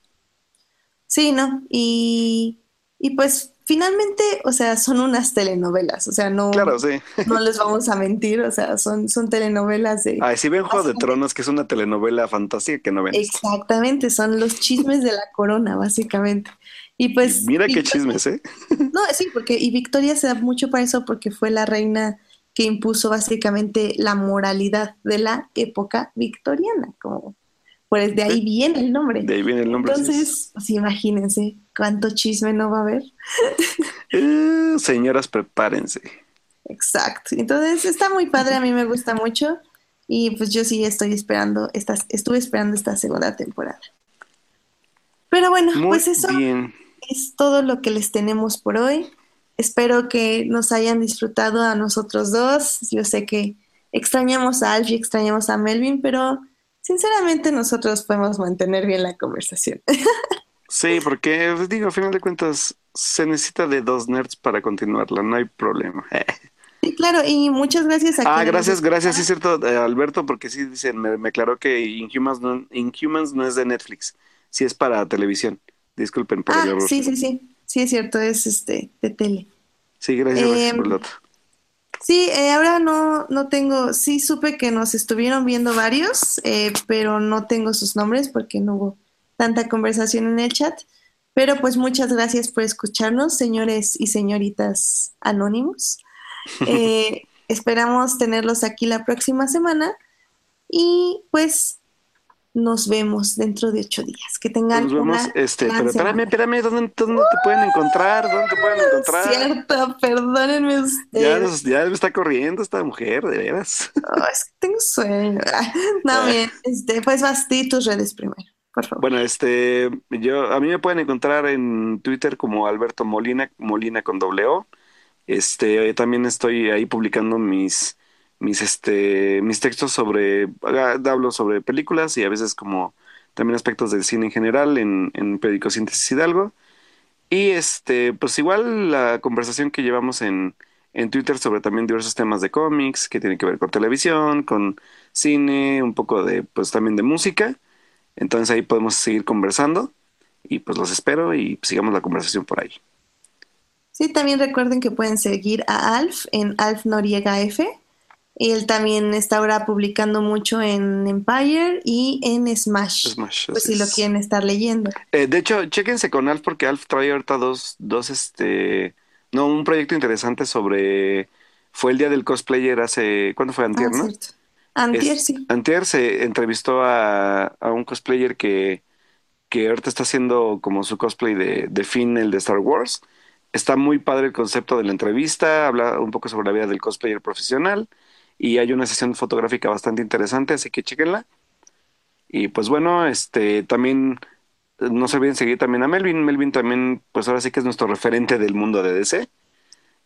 sí, ¿no? Y, y pues finalmente, o sea, son unas telenovelas, o sea, no, Claro, sí. [LAUGHS] no les vamos a mentir, o sea, son, son telenovelas de... Ay, si ven Juego de Tronos, que es una telenovela fantástica que no ven. Exactamente, son los chismes de la corona, básicamente. Y pues... Mira qué chismes, ¿eh? [LAUGHS] No, sí, porque y Victoria se da mucho para eso porque fue la reina que impuso básicamente la moralidad de la época victoriana, como pues de ahí viene el nombre. De ahí viene el nombre. sí. Entonces, pues imagínense cuánto chisme no va a haber. Eh, señoras, prepárense. Exacto. Entonces, está muy padre, a mí me gusta mucho y pues yo sí estoy esperando esta, estuve esperando esta segunda temporada. Pero bueno, Muy pues eso bien. es todo lo que les tenemos por hoy. Espero que nos hayan disfrutado a nosotros dos. Yo sé que extrañamos a Alfie, extrañamos a Melvin, pero sinceramente nosotros podemos mantener bien la conversación. [LAUGHS] Sí, porque pues, digo, a final de cuentas, se necesita de dos nerds para continuarla, no hay problema. [LAUGHS] Sí, claro, y muchas gracias a Ah, gracias, gracias, sí es cierto, eh, Alberto, porque sí dicen, me, me aclaró que Inhumans no, Inhumans no es de Netflix, sí es para televisión. Disculpen por el Ah, error. sí, sí, sí. Sí, es cierto, es este de tele. Sí, gracias, Em, por el dato. Sí, eh, ahora no, no tengo, sí supe que nos estuvieron viendo varios, eh, pero no tengo sus nombres porque no hubo tanta conversación en el chat. Pero pues muchas gracias por escucharnos, señores y señoritas anónimos. [LAUGHS] Eh, esperamos tenerlos aquí la próxima semana y pues nos vemos dentro de ocho días. Que tengan Nos vemos, una este, pero espérame, espérame, ¿dónde, dónde te pueden encontrar? ¿Dónde te pueden encontrar? Cierto, perdónenme Ya, ustedes. nos- ya me está corriendo esta mujer, de veras. Oh, es que tengo sueño. No, bien, este, pues vas, tus redes primero, Bueno, este, yo, a mí me pueden encontrar en Twitter como Alberto Molina, Molina con doble O. Este, también estoy ahí publicando mis, mis, este, mis textos sobre, hablo sobre películas y a veces como también aspectos del cine en general en, en Periódico Síntesis Hidalgo. Y este, pues igual la conversación que llevamos en, en Twitter sobre también diversos temas de cómics que tienen que ver con televisión, con cine, un poco de, pues también de música. Entonces ahí podemos seguir conversando y pues los espero y sigamos la conversación por ahí. Sí, también recuerden que pueden seguir a Alf en Alf Noriega F. Y él también está ahora publicando mucho en Empire y en Smash. Smash, Pues si lo quieren estar leyendo. Eh, de hecho, chéquense con Alf porque Alf trae ahorita dos, dos, este, no, un proyecto interesante sobre, fue el día del cosplayer hace, ¿cuándo fue? Antier, Ah, ¿no? cierto. Antier, Es- sí. Antier se entrevistó a, a un cosplayer que, que ahorita está haciendo como su cosplay de, de Finn, el de Star Wars. Está muy padre el concepto de la entrevista, habla un poco sobre la vida del cosplayer profesional y hay una sesión fotográfica bastante interesante, así que chéquenla. Y pues bueno, este también no se olviden seguir también a Melvin. Melvin también, pues ahora sí que es nuestro referente del mundo de DC.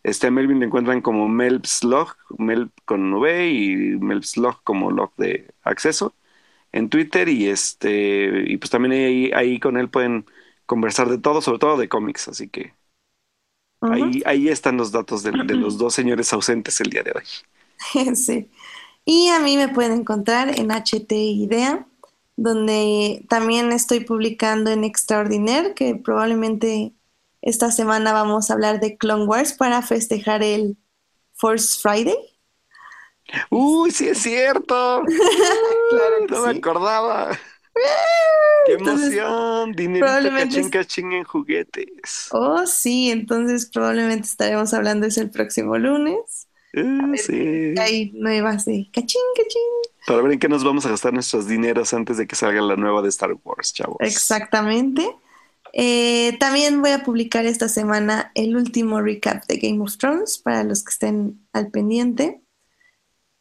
Este a Melvin lo encuentran como Melpslog, Mel con V y Melpslog como log de acceso en Twitter y este y pues también ahí, ahí con él pueden conversar de todo, sobre todo de cómics, así que ahí, ahí están los datos de, de los [CLEARS THROAT] dos señores ausentes el día de hoy. [LAUGHS] Sí. Y a mí me pueden encontrar en HT Idea, donde también estoy publicando en Extraordinaire, que probablemente esta semana vamos a hablar de Clone Wars para festejar el Force Friday. ¡Uy, sí es cierto! [LAUGHS] Claro no me acordaba. [LAUGHS] ¡Qué emoción! Probablemente cachín cachín en juguetes. Oh, sí, entonces probablemente estaremos hablando de eso el próximo lunes. Eh, sí. Hay nuevas de cachín, cachín. Para ver en qué nos vamos a gastar nuestros dineros antes de que salga la nueva de Star Wars, chavos. Exactamente. Eh, también voy a publicar esta semana el último recap de Game of Thrones para los que estén al pendiente.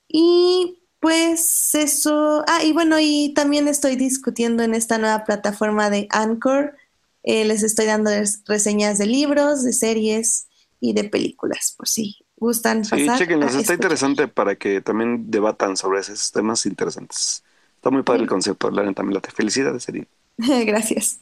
Y pues eso. Ah, y bueno, y también estoy discutiendo en esta nueva plataforma de Anchor. Eh, les estoy dando res- reseñas de libros, de series y de películas, por si gustan Sí, pasar. chequenlos, está interesante para que también debatan sobre esos temas interesantes. Está muy padre el concepto, la neta me late. Felicidades, Erin. [LAUGHS] Gracias.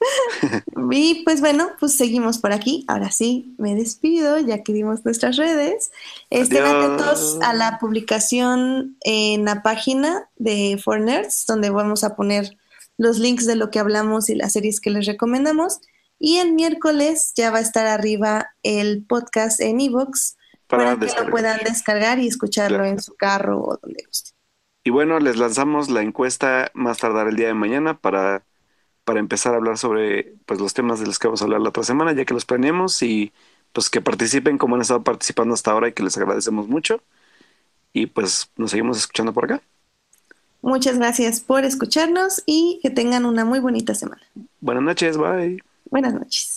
Y pues bueno, pues seguimos por aquí. Ahora sí, me despido ya que dimos nuestras redes. Estén Adiós. atentos a la publicación en la página de For Nerds, donde vamos a poner los links de lo que hablamos y las series que les recomendamos. Y el miércoles ya va a estar arriba el podcast en Evox para, que lo puedan descargar y escucharlo en su carro o donde guste. Y bueno, les lanzamos la encuesta más tardar el día de mañana para, para empezar a hablar sobre pues, los temas de los que vamos a hablar la otra semana, ya que los planeemos y pues que participen como han estado participando hasta ahora y que les agradecemos mucho. Y pues nos seguimos escuchando por acá. Muchas gracias por escucharnos y que tengan una muy bonita semana. Buenas noches, bye. Buenas noches.